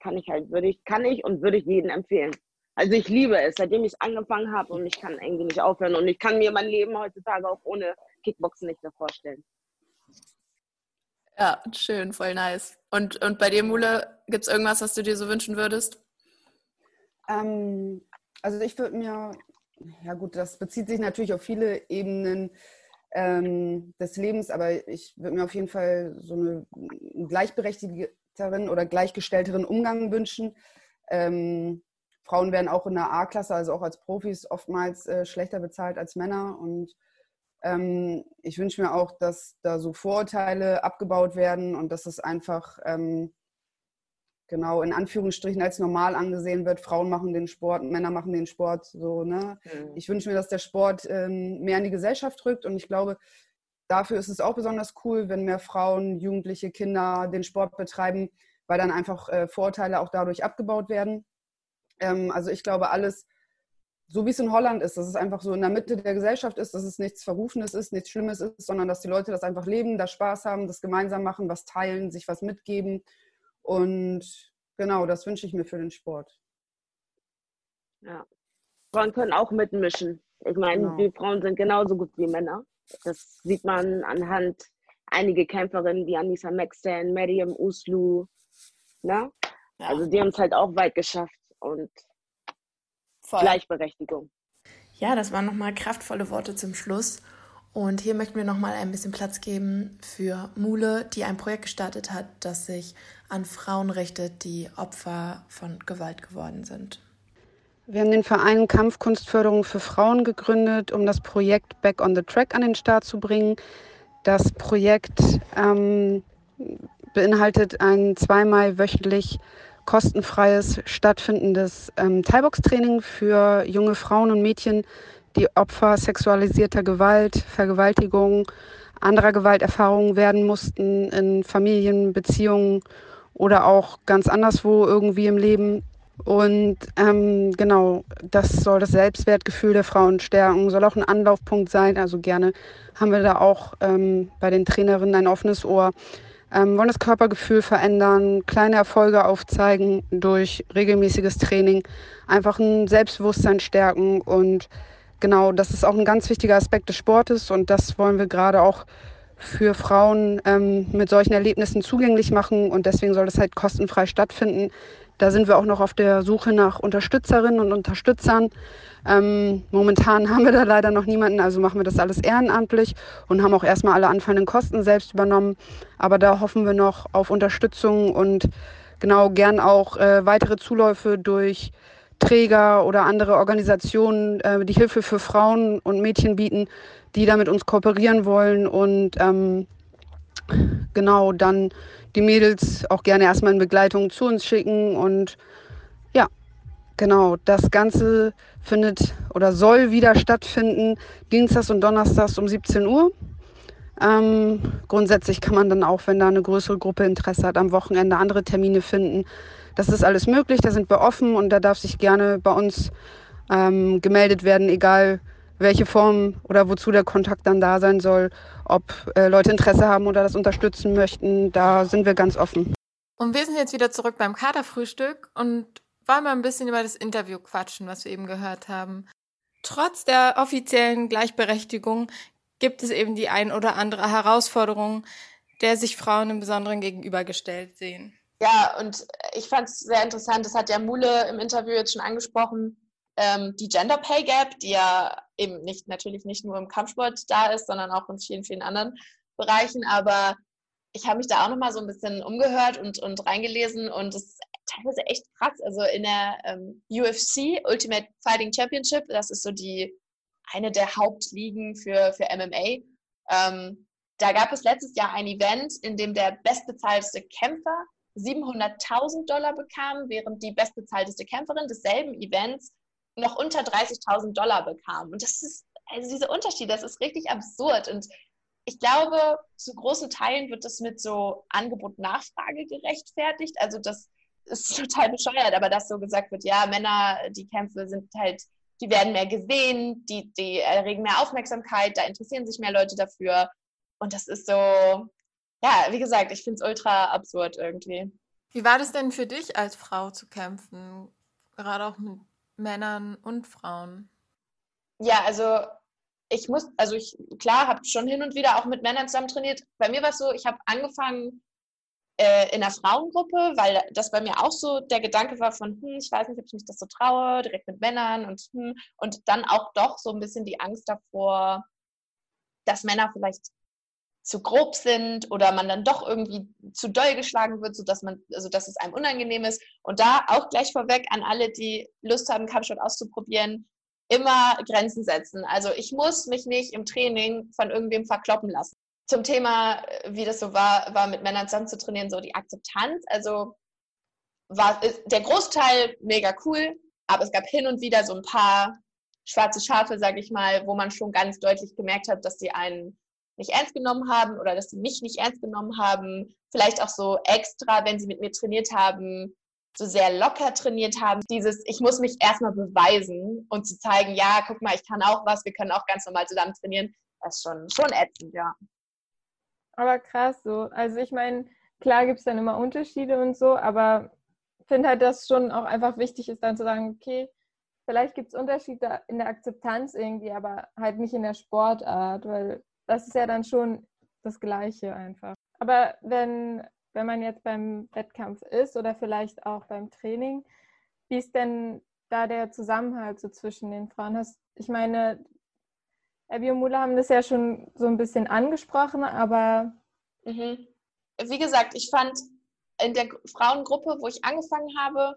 Kann ich halt, würde ich, kann ich und würde ich jedem empfehlen. Also ich liebe es, seitdem ich angefangen habe und ich kann irgendwie nicht aufhören und ich kann mir mein Leben heutzutage auch ohne Kickboxen nicht mehr vorstellen. Ja, schön, voll nice. Und, und bei dir, Mule, gibt es irgendwas, was du dir so wünschen würdest? Ähm, also ich würde mir, ja gut, das bezieht sich natürlich auf viele Ebenen ähm, des Lebens, aber ich würde mir auf jeden Fall so eine gleichberechtigteren oder gleichgestellteren Umgang wünschen. Ähm, Frauen werden auch in der A-Klasse, also auch als Profis, oftmals äh, schlechter bezahlt als Männer und ähm, ich wünsche mir auch, dass da so Vorurteile abgebaut werden und dass es einfach ähm, genau in Anführungsstrichen als normal angesehen wird. Frauen machen den Sport, Männer machen den Sport. So, ne? Mhm. Ich wünsche mir, dass der Sport ähm, mehr in die Gesellschaft rückt und ich glaube, dafür ist es auch besonders cool, wenn mehr Frauen, Jugendliche, Kinder den Sport betreiben, weil dann einfach äh, Vorurteile auch dadurch abgebaut werden. Ähm, also ich glaube, alles so wie es in Holland ist, dass es einfach so in der Mitte der Gesellschaft ist, dass es nichts Verrufenes ist, nichts Schlimmes ist, sondern dass die Leute das einfach leben, da Spaß haben, das gemeinsam machen, was teilen, sich was mitgeben. Und genau, das wünsche ich mir für den Sport. Ja. Frauen können auch mitmischen. Ich meine, genau. die Frauen sind genauso gut wie Männer. Das sieht man anhand einige Kämpferinnen wie Anissa Maxten, Mariam Uslu. Ne? Ja. Also die haben es halt auch weit geschafft und Voll. Gleichberechtigung. Ja, das waren nochmal kraftvolle Worte zum Schluss. Und hier möchten wir nochmal ein bisschen Platz geben für Mule, die ein Projekt gestartet hat, das sich an Frauen richtet, die Opfer von Gewalt geworden sind. Wir haben den Verein Kampfkunstförderung für Frauen gegründet, um das Projekt Back on the Track an den Start zu bringen. Das Projekt ähm, beinhaltet ein zweimal wöchentlich kostenfreies stattfindendes ähm, Thai-Box-Training für junge Frauen und Mädchen, die Opfer sexualisierter Gewalt, Vergewaltigung, anderer Gewalterfahrungen werden mussten in Familien, Beziehungen oder auch ganz anderswo irgendwie im Leben. Und ähm, genau, das soll das Selbstwertgefühl der Frauen stärken, soll auch ein Anlaufpunkt sein. Also gerne haben wir da auch ähm, bei den Trainerinnen ein offenes Ohr. Ähm, wollen das Körpergefühl verändern, kleine Erfolge aufzeigen durch regelmäßiges Training, einfach ein Selbstbewusstsein stärken und genau, das ist auch ein ganz wichtiger Aspekt des Sportes und das wollen wir gerade auch für Frauen ähm, mit solchen Erlebnissen zugänglich machen und deswegen soll das halt kostenfrei stattfinden. Da sind wir auch noch auf der Suche nach Unterstützerinnen und Unterstützern. Ähm, momentan <laughs> haben wir da leider noch niemanden, also machen wir das alles ehrenamtlich und haben auch erstmal alle anfallenden Kosten selbst übernommen. Aber da hoffen wir noch auf Unterstützung und genau gern auch äh, weitere Zuläufe durch Träger oder andere Organisationen, äh, die Hilfe für Frauen und Mädchen bieten, die da mit uns kooperieren wollen und ähm, genau dann die Mädels auch gerne erstmal in Begleitung zu uns schicken und ja, genau, das Ganze findet oder soll wieder stattfinden, Dienstags und Donnerstags um 17 Uhr. Ähm, grundsätzlich kann man dann auch, wenn da eine größere Gruppe Interesse hat, am Wochenende andere Termine finden. Das ist alles möglich, da sind wir offen und da darf sich gerne bei uns ähm, gemeldet werden, egal welche Form oder wozu der Kontakt dann da sein soll, ob äh, Leute Interesse haben oder das unterstützen möchten, da sind wir ganz offen. Und wir sind jetzt wieder zurück beim Katerfrühstück und wollen mal ein bisschen über das Interview quatschen, was wir eben gehört haben. Trotz der offiziellen Gleichberechtigung gibt es eben die ein oder andere Herausforderung, der sich Frauen im Besonderen gegenübergestellt sehen. Ja, und ich fand es sehr interessant, das hat ja Mule im Interview jetzt schon angesprochen, ähm, die Gender Pay Gap, die ja eben nicht natürlich nicht nur im Kampfsport da ist, sondern auch in vielen, vielen anderen Bereichen. Aber ich habe mich da auch nochmal so ein bisschen umgehört und, und reingelesen und es ist teilweise echt krass. Also in der ähm, UFC, Ultimate Fighting Championship, das ist so die eine der Hauptligen für, für MMA. Ähm, da gab es letztes Jahr ein Event, in dem der bestbezahlteste Kämpfer 700.000 Dollar bekam, während die bestbezahlteste Kämpferin desselben Events noch unter 30.000 Dollar bekam. Und das ist, also dieser Unterschied, das ist richtig absurd. Und ich glaube, zu großen Teilen wird das mit so Angebot-Nachfrage gerechtfertigt. Also das ist <laughs> total bescheuert, aber dass so gesagt wird, ja, Männer, die Kämpfe sind halt, die werden mehr gesehen, die, die erregen mehr Aufmerksamkeit, da interessieren sich mehr Leute dafür. Und das ist so, ja, wie gesagt, ich finde es ultra absurd irgendwie. Wie war das denn für dich als Frau zu kämpfen? Gerade auch mit Männern und Frauen? Ja, also ich muss, also ich, klar, habe schon hin und wieder auch mit Männern zusammen trainiert. Bei mir war es so, ich habe angefangen äh, in einer Frauengruppe, weil das bei mir auch so der Gedanke war von, hm, ich weiß nicht, ob ich mich das so traue, direkt mit Männern und hm, und dann auch doch so ein bisschen die Angst davor, dass Männer vielleicht zu grob sind oder man dann doch irgendwie zu doll geschlagen wird, sodass man, also dass es einem unangenehm ist. Und da auch gleich vorweg an alle, die Lust haben, Kampfsport auszuprobieren, immer Grenzen setzen. Also ich muss mich nicht im Training von irgendwem verkloppen lassen. Zum Thema, wie das so war, war mit Männern zusammen zu trainieren, so die Akzeptanz. Also war der Großteil mega cool, aber es gab hin und wieder so ein paar schwarze Schafe, sage ich mal, wo man schon ganz deutlich gemerkt hat, dass die einen nicht ernst genommen haben oder dass sie mich nicht ernst genommen haben. Vielleicht auch so extra, wenn sie mit mir trainiert haben, so sehr locker trainiert haben. Dieses, ich muss mich erstmal beweisen und zu zeigen, ja, guck mal, ich kann auch was, wir können auch ganz normal zusammen trainieren. Das ist schon, schon ätzend, ja. Aber krass so. Also ich meine, klar gibt es dann immer Unterschiede und so, aber ich finde halt, dass schon auch einfach wichtig ist, dann zu sagen, okay, vielleicht gibt es Unterschiede in der Akzeptanz irgendwie, aber halt nicht in der Sportart, weil das ist ja dann schon das Gleiche einfach. Aber wenn wenn man jetzt beim Wettkampf ist oder vielleicht auch beim Training, wie ist denn da der Zusammenhalt so zwischen den Frauen? Hast, ich meine, Abby und Mula haben das ja schon so ein bisschen angesprochen, aber. Mhm. Wie gesagt, ich fand in der Frauengruppe, wo ich angefangen habe,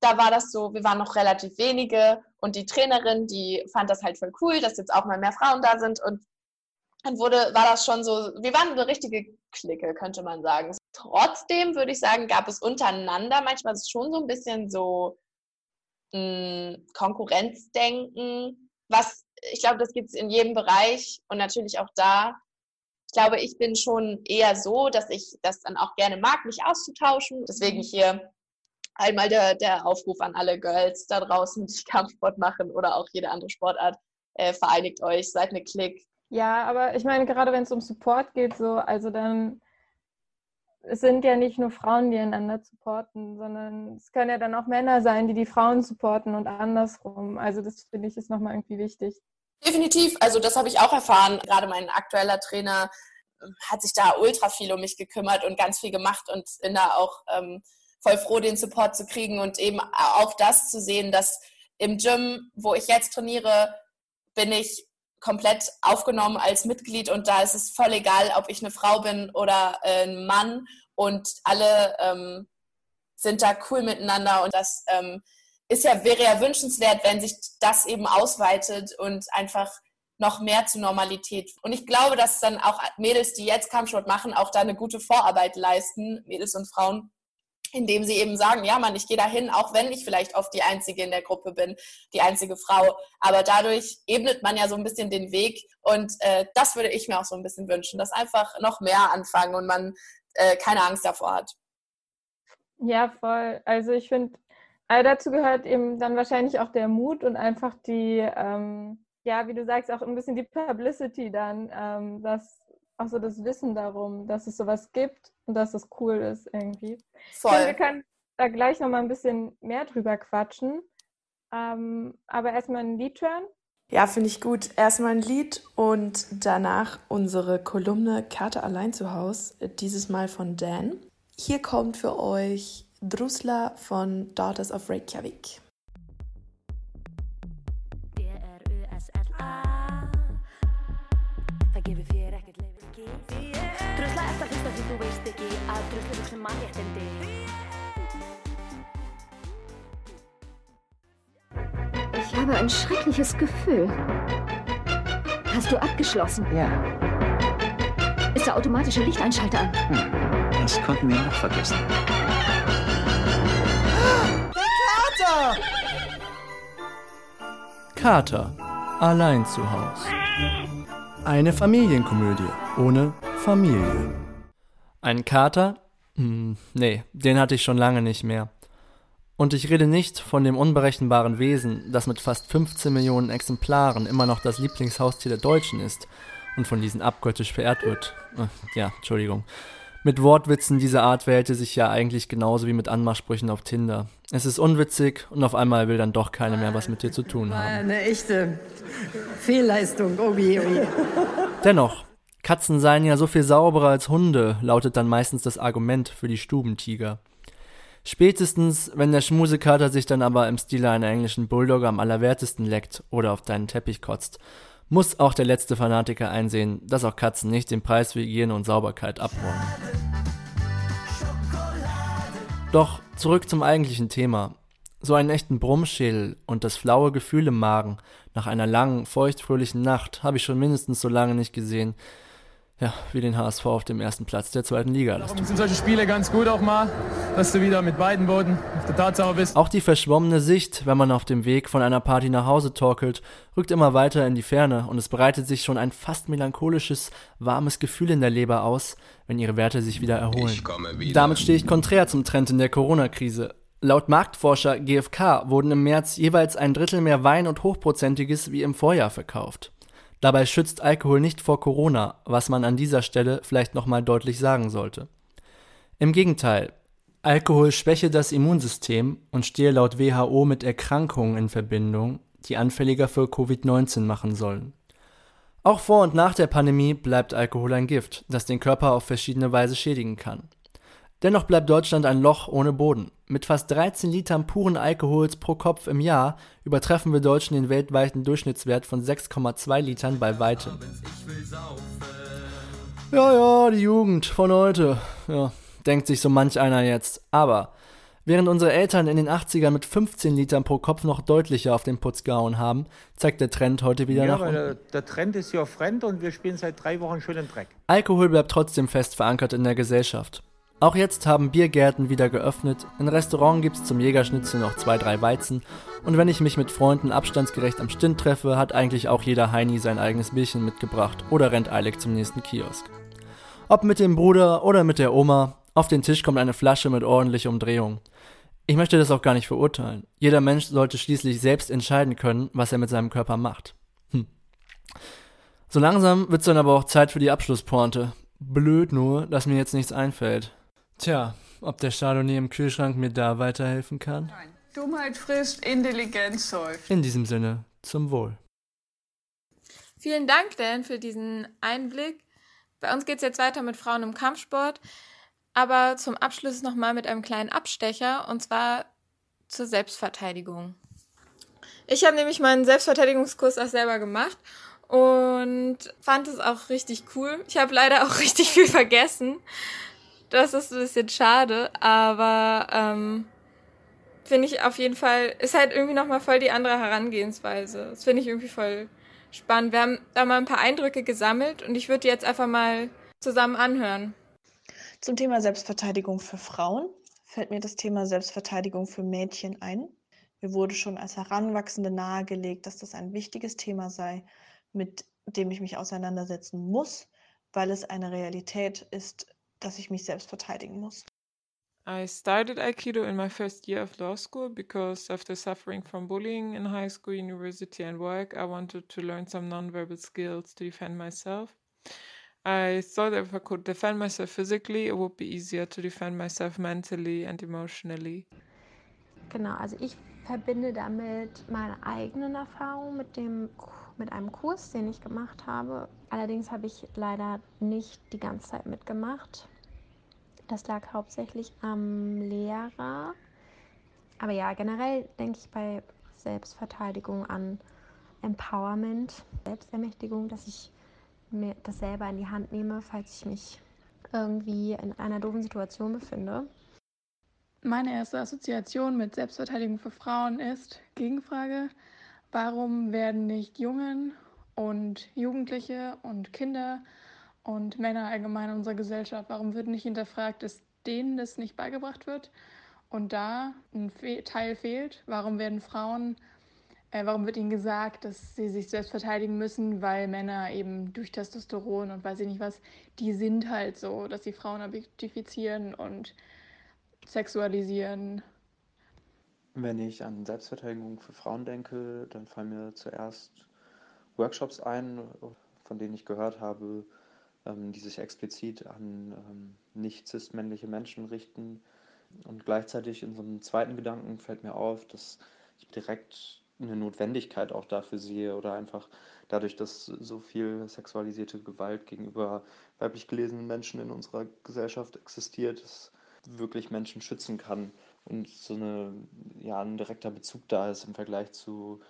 da war das so, wir waren noch relativ wenige und die Trainerin, die fand das halt voll cool, dass jetzt auch mal mehr Frauen da sind und wurde, war das schon so, wir waren eine richtige Clique, könnte man sagen. Trotzdem würde ich sagen, gab es untereinander manchmal schon so ein bisschen so mh, hm, Konkurrenzdenken, was ich glaube, das gibt es in jedem Bereich und natürlich auch da. Ich glaube, ich bin schon eher so, dass ich das dann auch gerne mag, mich auszutauschen. Deswegen hier einmal der, der Aufruf an alle Girls da draußen, die Kampfsport machen oder auch jede andere Sportart. Äh, vereinigt euch, seid eine Klick. Ja, aber ich meine, gerade wenn es um Support geht, so, also dann es sind ja nicht nur Frauen, die einander supporten, sondern es können ja dann auch Männer sein, die die Frauen supporten und andersrum. Also das finde ich ist nochmal irgendwie wichtig. Definitiv, also das habe ich auch erfahren. Gerade mein aktueller Trainer ähm, hat sich da ultra viel um mich gekümmert und ganz viel gemacht und bin da auch ähm, voll froh, den Support zu kriegen und eben auch das zu sehen, dass im Gym, wo ich jetzt trainiere, bin ich komplett aufgenommen als Mitglied und da ist es voll egal, ob ich eine Frau bin oder äh, ein Mann und alle ähm, sind da cool miteinander und das ähm, ist ja, wäre ja wünschenswert, wenn sich das eben ausweitet und einfach noch mehr zur Normalität. Und ich glaube, dass dann auch Mädels, die jetzt Kampfsport machen, auch da eine gute Vorarbeit leisten, Mädels und Frauen, indem sie eben sagen, ja Mann, ich gehe dahin, auch wenn ich vielleicht oft die Einzige in der Gruppe bin, die einzige Frau. Aber dadurch ebnet man ja so ein bisschen den Weg und äh, das würde ich mir auch so ein bisschen wünschen, dass einfach noch mehr anfangen und man äh, keine Angst davor hat. Ja, voll. Also ich finde, also dazu gehört eben dann wahrscheinlich auch der Mut und einfach die, ähm, ja, wie du sagst, auch ein bisschen die Publicity dann, ähm, dass auch so das Wissen darum, dass es sowas gibt und dass es cool ist irgendwie. Voll. Glaube, wir können da gleich nochmal ein bisschen mehr drüber quatschen. Ähm, aber erstmal ein Lied hören. Ja, finde ich gut. Erstmal ein Lied und danach unsere Kolumne Karte allein zu Hause, dieses Mal von Dan. Hier kommt für euch Drusla von Daughters of Reykjavik. Ich habe ein schreckliches Gefühl. Hast du abgeschlossen? Ja. Ist der automatische Lichteinschalter an? Hm. Das konnten wir noch vergessen. Kater! Kater, allein zu Hause. Eine Familienkomödie ohne Familie. Ein Kater? Hm, nee, den hatte ich schon lange nicht mehr. Und ich rede nicht von dem unberechenbaren Wesen, das mit fast 15 Millionen Exemplaren immer noch das Lieblingshaustier der Deutschen ist und von diesen abgöttisch verehrt wird. Äh, ja, Entschuldigung. Mit Wortwitzen dieser Art verhält er sich ja eigentlich genauso wie mit Anmachsprüchen auf Tinder. Es ist unwitzig und auf einmal will dann doch keine mehr was mit dir zu tun haben. Eine echte Fehlleistung, obi, obi. Dennoch, Katzen seien ja so viel sauberer als Hunde, lautet dann meistens das Argument für die Stubentiger. Spätestens, wenn der Schmusekater sich dann aber im Stile einer englischen Bulldogger am allerwertesten leckt oder auf deinen Teppich kotzt muss auch der letzte Fanatiker einsehen, dass auch Katzen nicht den Preis für Hygiene und Sauberkeit abräumen. Doch zurück zum eigentlichen Thema. So einen echten Brummschädel und das flaue Gefühl im Magen nach einer langen, feuchtfröhlichen Nacht habe ich schon mindestens so lange nicht gesehen, ja, wie den HSV auf dem ersten Platz der zweiten Liga Darum sind solche Spiele ganz gut auch mal, dass du wieder mit beiden Boden auf der Tatsache bist. Auch die verschwommene Sicht, wenn man auf dem Weg von einer Party nach Hause torkelt, rückt immer weiter in die Ferne und es breitet sich schon ein fast melancholisches, warmes Gefühl in der Leber aus, wenn ihre Werte sich wieder erholen. Wieder. Damit stehe ich konträr zum Trend in der Corona-Krise. Laut Marktforscher GfK wurden im März jeweils ein Drittel mehr Wein und Hochprozentiges wie im Vorjahr verkauft. Dabei schützt Alkohol nicht vor Corona, was man an dieser Stelle vielleicht nochmal deutlich sagen sollte. Im Gegenteil, Alkohol schwäche das Immunsystem und stehe laut WHO mit Erkrankungen in Verbindung, die anfälliger für Covid-19 machen sollen. Auch vor und nach der Pandemie bleibt Alkohol ein Gift, das den Körper auf verschiedene Weise schädigen kann. Dennoch bleibt Deutschland ein Loch ohne Boden. Mit fast 13 Litern puren Alkohols pro Kopf im Jahr übertreffen wir Deutschen den weltweiten Durchschnittswert von 6,2 Litern bei weitem. Ja, ja, die Jugend von heute. Ja, denkt sich so manch einer jetzt. Aber während unsere Eltern in den 80ern mit 15 Litern pro Kopf noch deutlicher auf den Putz gehauen haben, zeigt der Trend heute wieder ja, nach unten. der, der Trend ist ja fremd und wir spielen seit drei Wochen schön im Dreck. Alkohol bleibt trotzdem fest verankert in der Gesellschaft. Auch jetzt haben Biergärten wieder geöffnet, in Restaurant gibt's zum Jägerschnitzel noch zwei, drei Weizen und wenn ich mich mit Freunden abstandsgerecht am Stint treffe, hat eigentlich auch jeder Heini sein eigenes Bierchen mitgebracht oder rennt eilig zum nächsten Kiosk. Ob mit dem Bruder oder mit der Oma, auf den Tisch kommt eine Flasche mit ordentlich Umdrehung. Ich möchte das auch gar nicht verurteilen. Jeder Mensch sollte schließlich selbst entscheiden können, was er mit seinem Körper macht. Hm. So langsam wird's dann aber auch Zeit für die Abschlusspointe. Blöd nur, dass mir jetzt nichts einfällt. Tja, ob der Chardonnay im Kühlschrank mir da weiterhelfen kann? Dummheit frisst, Intelligenz säuft. In diesem Sinne, zum Wohl. Vielen Dank, Dan, für diesen Einblick. Bei uns geht es jetzt weiter mit Frauen im Kampfsport, aber zum Abschluss nochmal mit einem kleinen Abstecher und zwar zur Selbstverteidigung. Ich habe nämlich meinen Selbstverteidigungskurs auch selber gemacht und fand es auch richtig cool. Ich habe leider auch <laughs> richtig viel vergessen. Das ist ein bisschen schade, aber ähm, finde ich auf jeden Fall, ist halt irgendwie nochmal voll die andere Herangehensweise. Das finde ich irgendwie voll spannend. Wir haben da mal ein paar Eindrücke gesammelt und ich würde jetzt einfach mal zusammen anhören. Zum Thema Selbstverteidigung für Frauen fällt mir das Thema Selbstverteidigung für Mädchen ein. Mir wurde schon als Heranwachsende nahegelegt, dass das ein wichtiges Thema sei, mit dem ich mich auseinandersetzen muss, weil es eine Realität ist, dass ich mich selbst verteidigen muss. I started Aikido in my first year of law school because after suffering from bullying in high school, university, and work, I wanted to learn some nonverbal skills to defend myself. I thought if I could defend myself physically, it would be easier to defend myself mentally and emotionally. Genau, also ich verbinde damit meine eigenen Erfahrungen mit dem mit einem Kurs, den ich gemacht habe. Allerdings habe ich leider nicht die ganze Zeit mitgemacht. Das lag hauptsächlich am Lehrer. Aber ja, generell denke ich bei Selbstverteidigung an Empowerment, Selbstermächtigung, dass ich mir das selber in die Hand nehme, falls ich mich irgendwie in einer doofen Situation befinde. Meine erste Assoziation mit Selbstverteidigung für Frauen ist Gegenfrage. Warum werden nicht Jungen und Jugendliche und Kinder und Männer allgemein in unserer Gesellschaft, warum wird nicht hinterfragt, dass denen das nicht beigebracht wird und da ein Teil fehlt? Warum werden Frauen, äh, warum wird ihnen gesagt, dass sie sich selbst verteidigen müssen, weil Männer eben durch Testosteron und weiß ich nicht was, die sind halt so, dass sie Frauen objektifizieren und sexualisieren wenn ich an Selbstverteidigung für Frauen denke, dann fallen mir zuerst Workshops ein, von denen ich gehört habe, ähm, die sich explizit an ähm, nicht cis-männliche Menschen richten. Und gleichzeitig in so einem zweiten Gedanken fällt mir auf, dass ich direkt eine Notwendigkeit auch dafür sehe oder einfach dadurch, dass so viel sexualisierte Gewalt gegenüber weiblich gelesenen Menschen in unserer Gesellschaft existiert, es wirklich Menschen schützen kann und so eine, ja, ein direkter Bezug da ist im Vergleich zu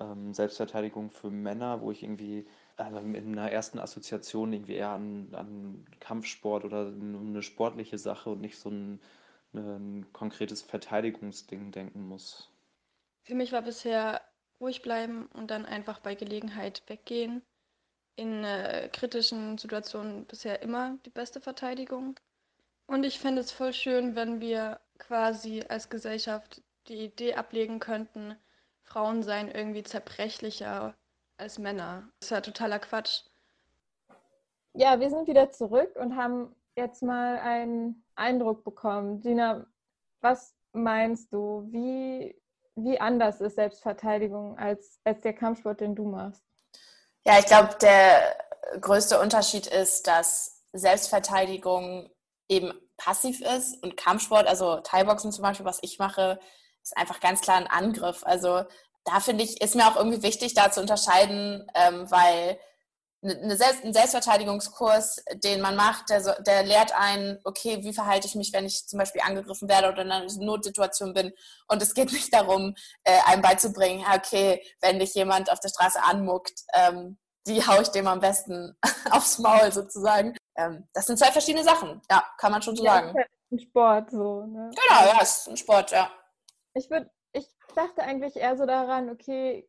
ähm, Selbstverteidigung für Männer, wo ich irgendwie ähm, in einer ersten Assoziation irgendwie eher an, an Kampfsport oder eine sportliche Sache und nicht so ein, ein konkretes Verteidigungsding denken muss. Für mich war bisher ruhig bleiben und dann einfach bei Gelegenheit weggehen. In äh, kritischen Situationen bisher immer die beste Verteidigung. Und ich fände es voll schön, wenn wir quasi als Gesellschaft die Idee ablegen könnten, Frauen seien irgendwie zerbrechlicher als Männer. Das ist ja totaler Quatsch. Ja, wir sind wieder zurück und haben jetzt mal einen Eindruck bekommen. Dina, was meinst du? Wie, wie anders ist Selbstverteidigung als, als der Kampfsport, den du machst? Ja, ich glaube, der größte Unterschied ist, dass Selbstverteidigung eben passiv ist und Kampfsport, also Thai-Boxen zum Beispiel, was ich mache, ist einfach ganz klar ein Angriff. Also da finde ich, ist mir auch irgendwie wichtig, da zu unterscheiden, ähm, weil eine Selbst, ein Selbstverteidigungskurs, den man macht, der, so, der lehrt einen, okay, wie verhalte ich mich, wenn ich zum Beispiel angegriffen werde oder in einer Notsituation bin. Und es geht nicht darum, äh, einem beizubringen, okay, wenn dich jemand auf der Straße anmuckt, ähm, wie haue ich dem am besten <laughs> aufs Maul sozusagen. Ähm, das sind zwei verschiedene Sachen, ja, kann man schon so ja, sagen. Ist halt ein Sport so. Ne? Genau, ja, es ist ein Sport, ja. Ich würde, ich dachte eigentlich eher so daran, okay,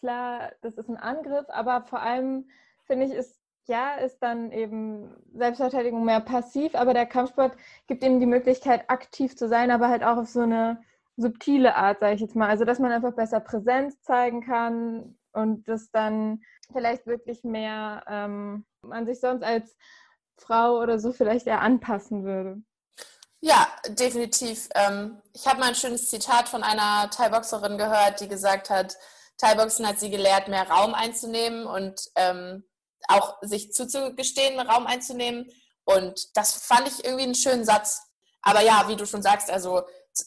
klar, das ist ein Angriff, aber vor allem finde ich, ist ja, ist dann eben Selbstverteidigung mehr passiv, aber der Kampfsport gibt eben die Möglichkeit, aktiv zu sein, aber halt auch auf so eine subtile Art, sage ich jetzt mal. Also, dass man einfach besser Präsenz zeigen kann und das dann vielleicht wirklich mehr ähm, man sich sonst als Frau oder so vielleicht eher anpassen würde. Ja, definitiv. Ähm, ich habe mal ein schönes Zitat von einer Thai-Boxerin gehört, die gesagt hat, Thai-Boxen hat sie gelehrt, mehr Raum einzunehmen und ähm, auch sich zuzugestehen, Raum einzunehmen. Und das fand ich irgendwie einen schönen Satz. Aber ja, wie du schon sagst, also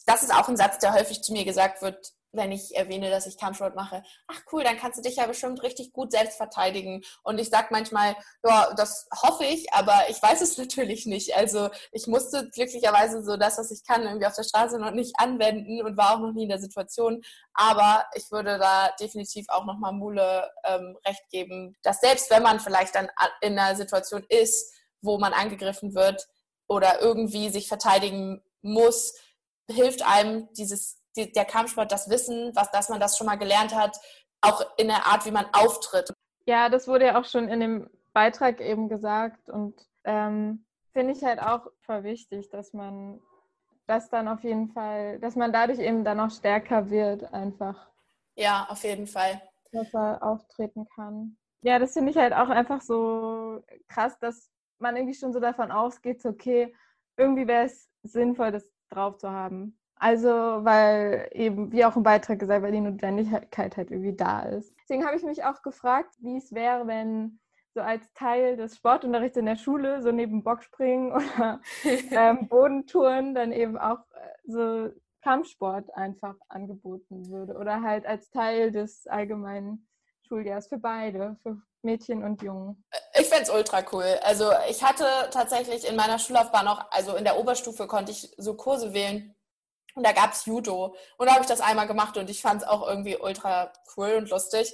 das ist auch ein Satz, der häufig zu mir gesagt wird, wenn ich erwähne, dass ich Kampfsport mache. Ach cool, dann kannst du dich ja bestimmt richtig gut selbst verteidigen. Und ich sage manchmal, ja, das hoffe ich, aber ich weiß es <laughs> natürlich nicht. Also ich musste glücklicherweise so das, was ich kann, irgendwie auf der Straße noch nicht anwenden und war auch noch nie in der Situation. Aber ich würde da definitiv auch nochmal Mule ähm, recht geben, dass selbst wenn man vielleicht dann in einer Situation ist, wo man angegriffen wird oder irgendwie sich verteidigen muss, hilft einem dieses die, der Kampfsport, das Wissen, was, dass man das schon mal gelernt hat, auch in der Art, wie man auftritt. Ja, das wurde ja auch schon in dem Beitrag eben gesagt und ähm, finde ich halt auch voll wichtig, dass man das dann auf jeden Fall, dass man dadurch eben dann auch stärker wird einfach. Ja, auf jeden Fall. Dass er auftreten kann. Ja, das finde ich halt auch einfach so krass, dass man irgendwie schon so davon ausgeht, okay, irgendwie wäre es sinnvoll, das drauf zu haben. Also, weil eben, wie auch im Beitrag gesagt, weil die Notwendigkeit halt irgendwie da ist. Deswegen habe ich mich auch gefragt, wie es wäre, wenn so als Teil des Sportunterrichts in der Schule, so neben Bockspringen <laughs> oder <laughs> ähm, Bodentouren, dann eben auch äh, so Kampfsport einfach angeboten würde. Oder halt als Teil des allgemeinen Schuljahres für beide, für Mädchen und Jungen. Ich fände es ultra cool. Also ich hatte tatsächlich in meiner Schullaufbahn auch, also in der Oberstufe konnte ich so Kurse wählen, und da gab es Judo. Und da habe ich das einmal gemacht und ich fand es auch irgendwie ultra cool und lustig.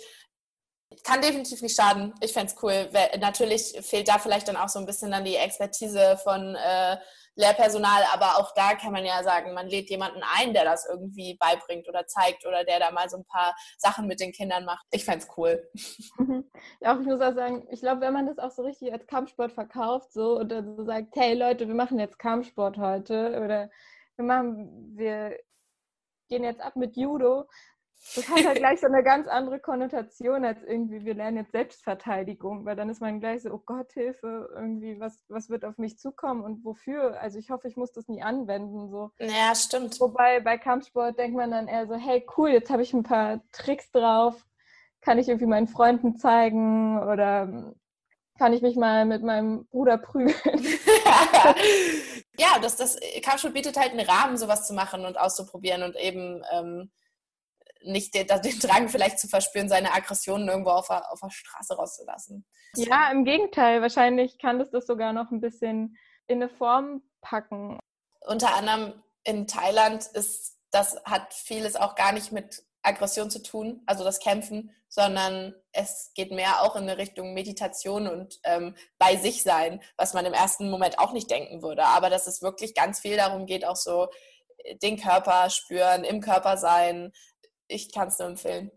Kann definitiv nicht schaden. Ich fände es cool. Natürlich fehlt da vielleicht dann auch so ein bisschen dann die Expertise von äh, Lehrpersonal, aber auch da kann man ja sagen, man lädt jemanden ein, der das irgendwie beibringt oder zeigt oder der da mal so ein paar Sachen mit den Kindern macht. Ich fände es cool. Ja, auch ich muss auch sagen, ich glaube, wenn man das auch so richtig als Kampfsport verkauft so und dann so sagt, hey Leute, wir machen jetzt Kampfsport heute oder wir machen, wir gehen jetzt ab mit Judo. Das hat halt gleich so eine ganz andere Konnotation als irgendwie, wir lernen jetzt Selbstverteidigung, weil dann ist man gleich so, oh Gott, Hilfe, irgendwie, was, was wird auf mich zukommen und wofür? Also ich hoffe, ich muss das nie anwenden. So. Ja, stimmt. Wobei bei Kampfsport denkt man dann eher so, hey cool, jetzt habe ich ein paar Tricks drauf, kann ich irgendwie meinen Freunden zeigen oder kann ich mich mal mit meinem Bruder prügeln. <laughs> ja, das, das Kampfsport bietet halt einen Rahmen, sowas zu machen und auszuprobieren und eben ähm, nicht den, den, Drang vielleicht zu verspüren, seine Aggressionen irgendwo auf der, auf der Straße rauszulassen. Ja, im Gegenteil. Wahrscheinlich kann das das sogar noch ein bisschen in eine Form packen. Unter anderem in Thailand ist das hat vieles auch gar nicht mit Aggression zu tun, also das Kämpfen, sondern es geht mehr auch in eine Richtung Meditation und ähm, bei sich sein, was man im ersten Moment auch nicht denken würde. Aber dass es wirklich ganz viel darum geht, auch so äh, den Körper spüren, im Körper sein. Ich kann es nur empfehlen.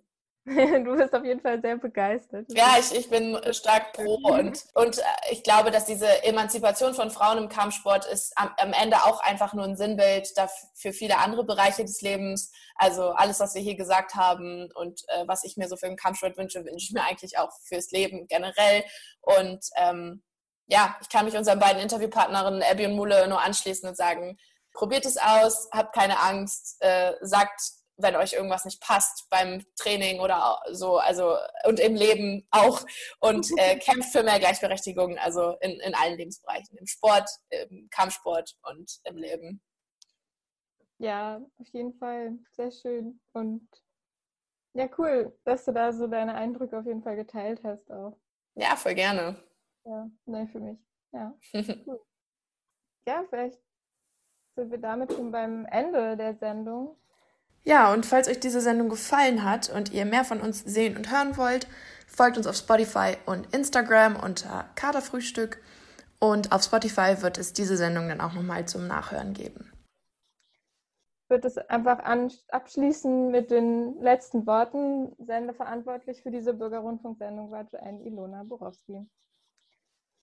<laughs> Du bist auf jeden Fall sehr begeistert. Ja, ich, ich bin stark pro <laughs> und, und äh, ich glaube, dass diese Emanzipation von Frauen im Kampfsport ist am, am Ende auch einfach nur ein Sinnbild für viele andere Bereiche des Lebens. Also alles, was wir hier gesagt haben und äh, was ich mir so für den Kampfsport wünsche, wünsche ich mir eigentlich auch fürs Leben generell. Und ähm, ja, ich kann mich unseren beiden Interviewpartnerinnen Abby und Mule nur anschließen und sagen, probiert es aus, habt keine Angst, äh, sagt wenn euch irgendwas nicht passt beim Training oder so, also und im Leben auch und <laughs> äh, kämpft für mehr Gleichberechtigung, also in, in allen Lebensbereichen, im Sport, im Kampfsport und im Leben. Ja, auf jeden Fall, sehr schön und ja, cool, dass du da so deine Eindrücke auf jeden Fall geteilt hast auch. Ja, voll gerne. Ja, nein, für mich. Ja. <laughs> Cool. ja, vielleicht sind wir damit schon beim Ende der Sendung. Ja, und falls euch diese Sendung gefallen hat und ihr mehr von uns sehen und hören wollt, folgt uns auf Spotify und Instagram unter Kaderfrühstück. Und auf Spotify wird es diese Sendung dann auch nochmal zum Nachhören geben. Ich würde es einfach abschließen mit den letzten Worten. Sendeverantwortlich für diese Bürgerrundfunksendung war Joanne Ilona Borowski.